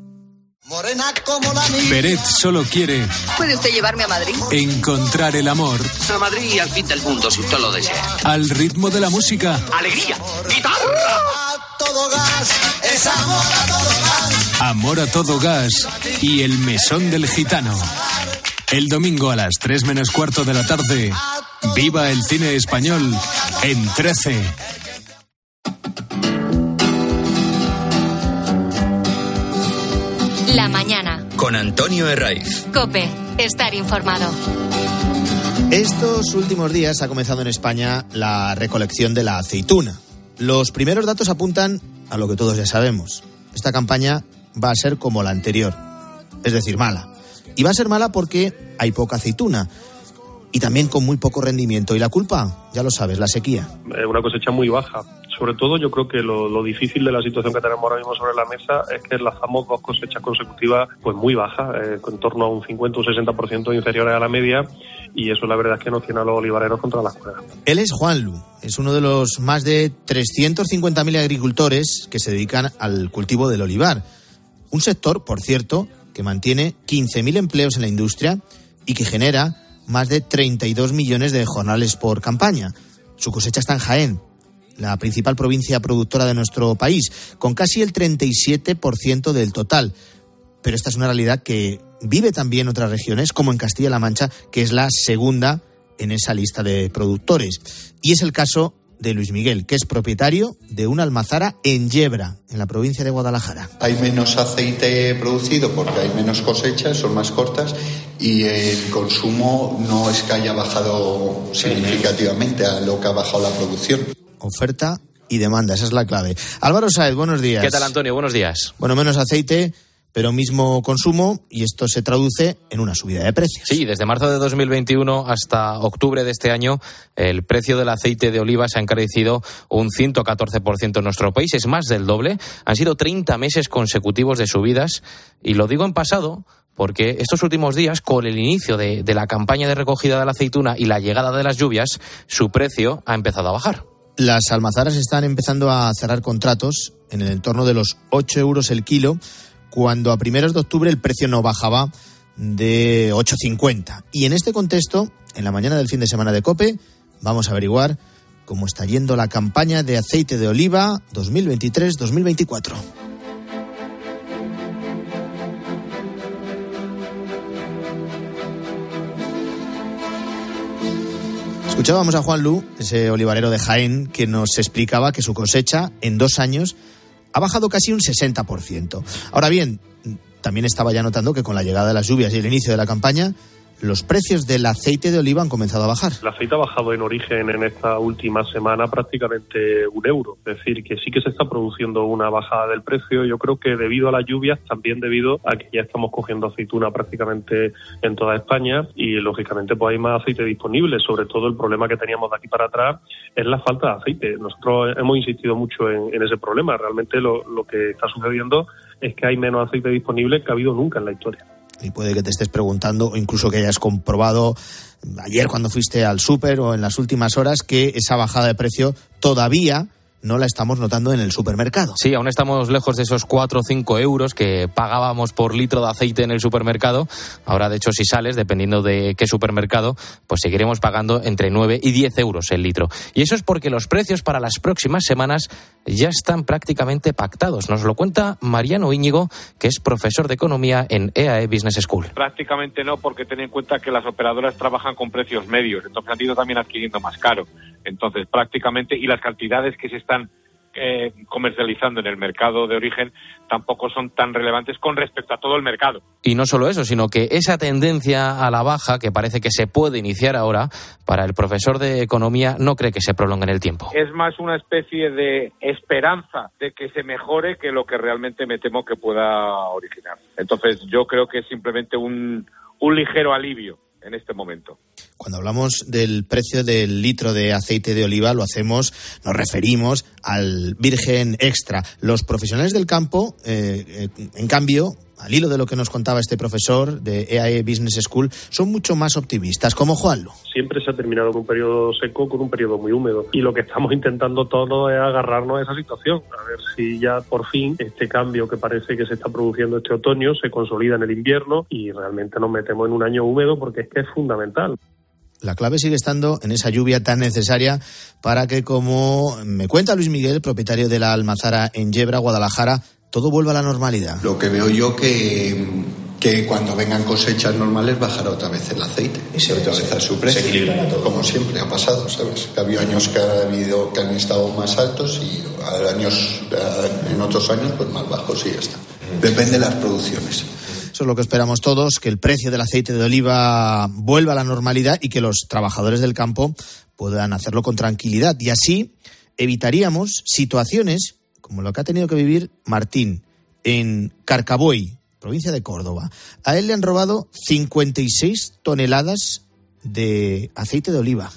Morena como la Peret solo quiere ¿Puede usted llevarme a Madrid? encontrar el amor A Madrid y al fin del mundo, si usted lo desea. al ritmo de la música, ¡Alegría! ¡Guitarra! A todo gas, es amor a todo gas. amor a todo gas y el mesón del gitano. El domingo a las 3 menos cuarto de la tarde, viva el cine español en 13. La mañana. Con Antonio Herraiz. Cope. Estar informado. Estos últimos días ha comenzado en España la recolección de la aceituna. Los primeros datos apuntan a lo que todos ya sabemos. Esta campaña va a ser como la anterior, es decir, mala. Y va a ser mala porque hay poca aceituna y también con muy poco rendimiento. ¿Y la culpa? Ya lo sabes, la sequía. Una cosecha muy baja. Sobre todo yo creo que lo, difícil de la situación que tenemos ahora mismo sobre la mesa es que enlazamos dos cosechas consecutivas pues muy bajas, eh, en torno a un 50 o 60% inferiores a la media y eso la verdad es que nos tiene a los olivareros contra las cuerdas. Él es Juan Lu, es uno de los más de 350.000 agricultores que se dedican al cultivo del olivar. Un sector, por cierto, que mantiene 15.000 empleos en la industria y que genera más de 32 millones de jornales por campaña. Su cosecha está en Jaén, la principal provincia productora de nuestro país, con casi el 37% del total. Pero esta es una realidad que vive también otras regiones, como en Castilla-La Mancha, que es la segunda en esa lista de productores. Y es el caso de Luis Miguel, que es propietario de una almazara en Yebra, en la provincia de Guadalajara. Hay menos aceite producido porque hay menos cosechas, son más cortas y el consumo no es que haya bajado significativamente a lo que ha bajado la producción. Oferta y demanda, esa es la clave. Álvaro Saez, buenos días. ¿Qué tal, Antonio? Buenos días. Bueno, menos aceite, pero mismo consumo y esto se traduce en una subida de precios. Sí, desde marzo de 2021 hasta octubre de este año, el precio del aceite de oliva se ha encarecido un 114% en nuestro país, es más del doble. Han sido 30 meses consecutivos de subidas y lo digo en pasado porque estos últimos días, con el inicio de, de la campaña de recogida de la aceituna y la llegada de las lluvias, su precio ha empezado a bajar. Las almazaras están empezando a cerrar contratos en el entorno de los 8 euros el kilo cuando a primeros de octubre el precio no bajaba de 8,50. Y en este contexto, en la mañana del fin de semana de Cope, vamos a averiguar cómo está yendo la campaña de aceite de oliva 2023-2024. Escuchábamos a Juan Lu, ese olivarero de Jaén, que nos explicaba que su cosecha en dos años ha bajado casi un 60%. Ahora bien, también estaba ya notando que con la llegada de las lluvias y el inicio de la campaña, los precios del aceite de oliva han comenzado a bajar. El aceite ha bajado en origen en esta última semana prácticamente un euro. Es decir, que sí que se está produciendo una bajada del precio. Yo creo que debido a las lluvias, también debido a que ya estamos cogiendo aceituna prácticamente en toda España y lógicamente pues hay más aceite disponible. Sobre todo el problema que teníamos de aquí para atrás es la falta de aceite. Nosotros hemos insistido mucho en, ese problema. Realmente lo, lo que está sucediendo es que hay menos aceite disponible que ha habido nunca en la historia y puede que te estés preguntando o incluso que hayas comprobado ayer cuando fuiste al súper o en las últimas horas que esa bajada de precio todavía no la estamos notando en el supermercado. Sí, aún estamos lejos de esos 4 o 5 euros que pagábamos por litro de aceite en el supermercado. Ahora, de hecho, si sales, dependiendo de qué supermercado, pues seguiremos pagando entre 9 y 10 euros el litro. Y eso es porque los precios para las próximas semanas ya están prácticamente pactados. Nos lo cuenta Mariano Íñigo, que es profesor de economía en EAE Business School. Prácticamente no, porque ten en cuenta que las operadoras trabajan con precios medios, entonces han ido también adquiriendo más caro. Entonces, prácticamente, y las cantidades que se están eh, comercializando en el mercado de origen tampoco son tan relevantes con respecto a todo el mercado. Y no solo eso, sino que esa tendencia a la baja que parece que se puede iniciar ahora, para el profesor de economía no cree que se prolongue en el tiempo. Es más una especie de esperanza de que se mejore que lo que realmente me temo que pueda originar. Entonces yo creo que es simplemente un, un ligero alivio en este momento. Cuando hablamos del precio del litro de aceite de oliva, lo hacemos, nos referimos al virgen extra. Los profesionales del campo, eh, eh, en cambio, al hilo de lo que nos contaba este profesor de EAE Business School, son mucho más optimistas, como Juanlo. Siempre se ha terminado con un periodo seco, con un periodo muy húmedo. Y lo que estamos intentando todos es agarrarnos a esa situación, a ver si ya por fin este cambio que parece que se está produciendo este otoño se consolida en el invierno y realmente nos metemos en un año húmedo porque es que es fundamental. La clave sigue estando en esa lluvia tan necesaria para que, como me cuenta Luis Miguel, propietario de la almazara en Yebra, Guadalajara, todo vuelva a la normalidad. Lo que veo yo que, que cuando vengan cosechas normales bajará otra vez el aceite y se otra vez a su precio. Se equilibra todo. Como siempre ha pasado, ¿sabes? Que ha habido años que, ha habido, que han estado más altos y años, en otros años pues más bajos y ya está. Depende de las producciones. Es lo que esperamos todos, que el precio del aceite de oliva vuelva a la normalidad y que los trabajadores del campo puedan hacerlo con tranquilidad. Y así evitaríamos situaciones como lo que ha tenido que vivir Martín en Carcaboy, provincia de Córdoba. A él le han robado 56 toneladas de aceite de oliva.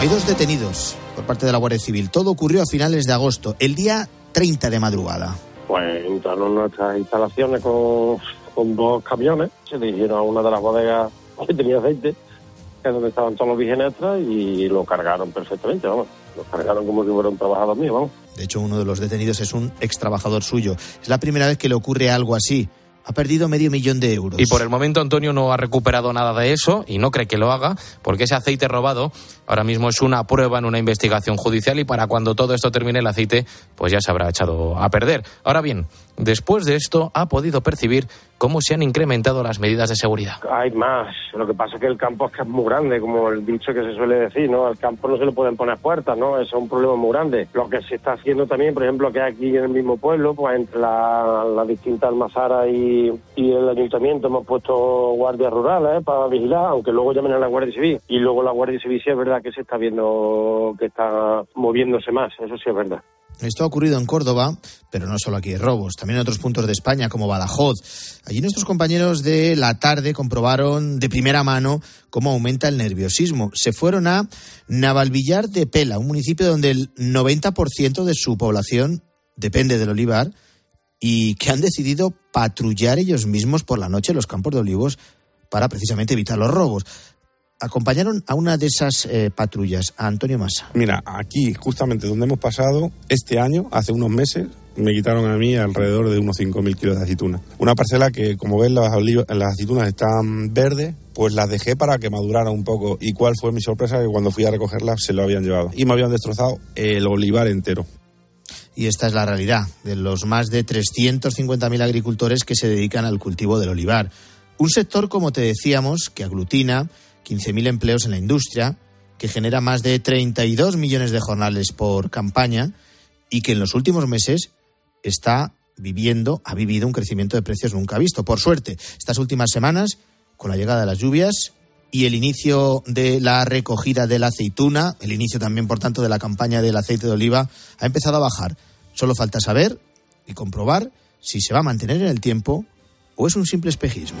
Hay dos detenidos por parte de la Guardia Civil. Todo ocurrió a finales de agosto, el día 30 de madrugada. Pues entraron en nuestras instalaciones con, con dos camiones, se dirigieron a una de las bodegas que tenía aceite, que es donde estaban todos los vigenestras, y lo cargaron perfectamente, vamos. Lo cargaron como si fuera un trabajador mío, vamos. De hecho, uno de los detenidos es un ex trabajador suyo. Es la primera vez que le ocurre algo así. Ha perdido medio millón de euros. Y por el momento Antonio no ha recuperado nada de eso y no cree que lo haga, porque ese aceite robado ahora mismo es una prueba en una investigación judicial y para cuando todo esto termine el aceite pues ya se habrá echado a perder. Ahora bien, después de esto ha podido percibir cómo se han incrementado las medidas de seguridad. Hay más. Lo que pasa es que el campo es que es muy grande, como el dicho que se suele decir, ¿no? Al campo no se le pueden poner puertas, ¿no? Eso es un problema muy grande. Lo que se está haciendo también, por ejemplo, que aquí en el mismo pueblo, pues entre la almazaras y, y, el ayuntamiento hemos puesto guardias rurales ¿eh? para vigilar, aunque luego llamen a la Guardia Civil. Y luego la Guardia Civil sí es verdad que se está viendo que está moviéndose más, eso sí es verdad. Esto ha ocurrido en Córdoba, pero no solo aquí hay robos, también en otros puntos de España como Badajoz. Allí nuestros compañeros de la tarde comprobaron de primera mano cómo aumenta el nerviosismo. Se fueron a Navalvillar de Pela, un municipio donde el 90% de su población depende del olivar y que han decidido patrullar ellos mismos por la noche los campos de olivos para precisamente evitar los robos acompañaron a una de esas eh, patrullas, a Antonio Massa. Mira, aquí, justamente donde hemos pasado, este año, hace unos meses, me quitaron a mí alrededor de unos 5.000 kilos de aceituna. Una parcela que, como ven, las, las aceitunas están verdes, pues las dejé para que maduraran un poco. ¿Y cuál fue mi sorpresa? Que cuando fui a recogerlas se lo habían llevado. Y me habían destrozado el olivar entero. Y esta es la realidad de los más de 350.000 agricultores que se dedican al cultivo del olivar. Un sector, como te decíamos, que aglutina 15.000 empleos en la industria, que genera más de 32 millones de jornales por campaña y que en los últimos meses está viviendo, ha vivido un crecimiento de precios nunca visto. Por suerte, estas últimas semanas, con la llegada de las lluvias y el inicio de la recogida de la aceituna, el inicio también, por tanto, de la campaña del aceite de oliva, ha empezado a bajar. Solo falta saber y comprobar si se va a mantener en el tiempo o es un simple espejismo.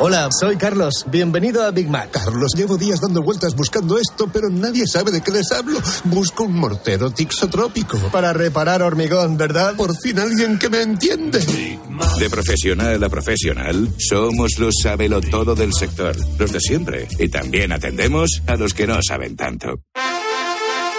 Hola, soy Carlos. Bienvenido a Big Mac. Carlos, llevo días dando vueltas buscando esto, pero nadie sabe de qué les hablo. Busco un mortero tixotrópico. Para reparar hormigón, ¿verdad? Por fin alguien que me entiende. De profesional a profesional, somos los sabelo todo del sector, los de siempre. Y también atendemos a los que no saben tanto.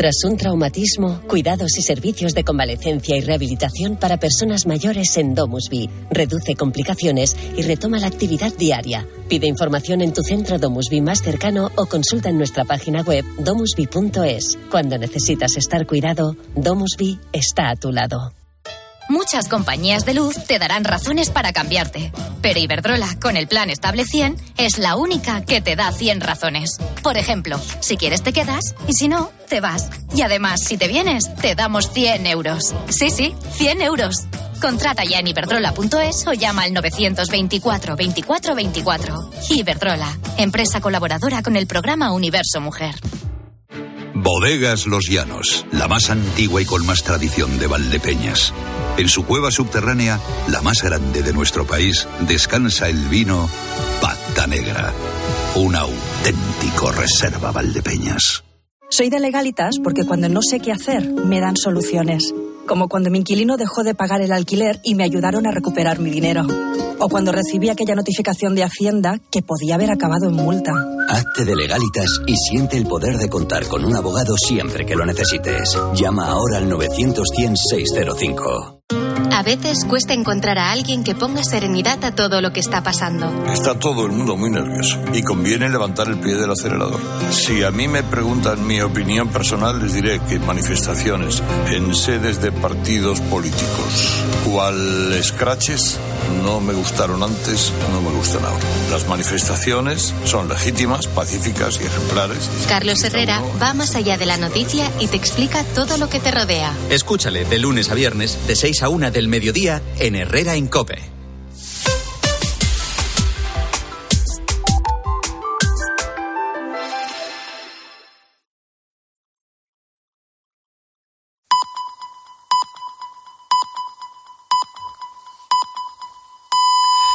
Tras un traumatismo, cuidados y servicios de convalecencia y rehabilitación para personas mayores en Domusby. Reduce complicaciones y retoma la actividad diaria. Pide información en tu centro Domusby más cercano o consulta en nuestra página web domusby.es. Cuando necesitas estar cuidado, Domusby está a tu lado. Muchas compañías de luz te darán razones para cambiarte, pero Iberdrola, con el plan Estable 100, es la única que te da 100 razones. Por ejemplo, si quieres te quedas y si no, te vas. Y además, si te vienes, te damos 100 euros. Sí, sí, 100 euros. Contrata ya en iberdrola.es o llama al 924 24 24. Iberdrola, empresa colaboradora con el programa Universo Mujer. Bodegas Los Llanos, la más antigua y con más tradición de Valdepeñas. En su cueva subterránea, la más grande de nuestro país, descansa el vino Pata Negra, un auténtico reserva Valdepeñas. Soy de legalitas porque cuando no sé qué hacer, me dan soluciones. Como cuando mi inquilino dejó de pagar el alquiler y me ayudaron a recuperar mi dinero. O cuando recibí aquella notificación de Hacienda que podía haber acabado en multa. Hazte de legalitas y siente el poder de contar con un abogado siempre que lo necesites. Llama ahora al 900 605 A veces cuesta encontrar a alguien que ponga serenidad a todo lo que está pasando. Está todo el mundo muy nervioso y conviene levantar el pie del acelerador. Si a mí me preguntan mi opinión personal, les diré que manifestaciones en sedes de partidos políticos, cual escraches, no me gustaron antes, no me gustan ahora. Las manifestaciones son legítimas, pacíficas y ejemplares. Carlos Herrera va más allá de la noticia y te explica todo lo que te rodea. Escúchale de lunes a viernes, de 6 a 1 del mediodía, en Herrera en Cope.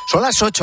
Son las 8.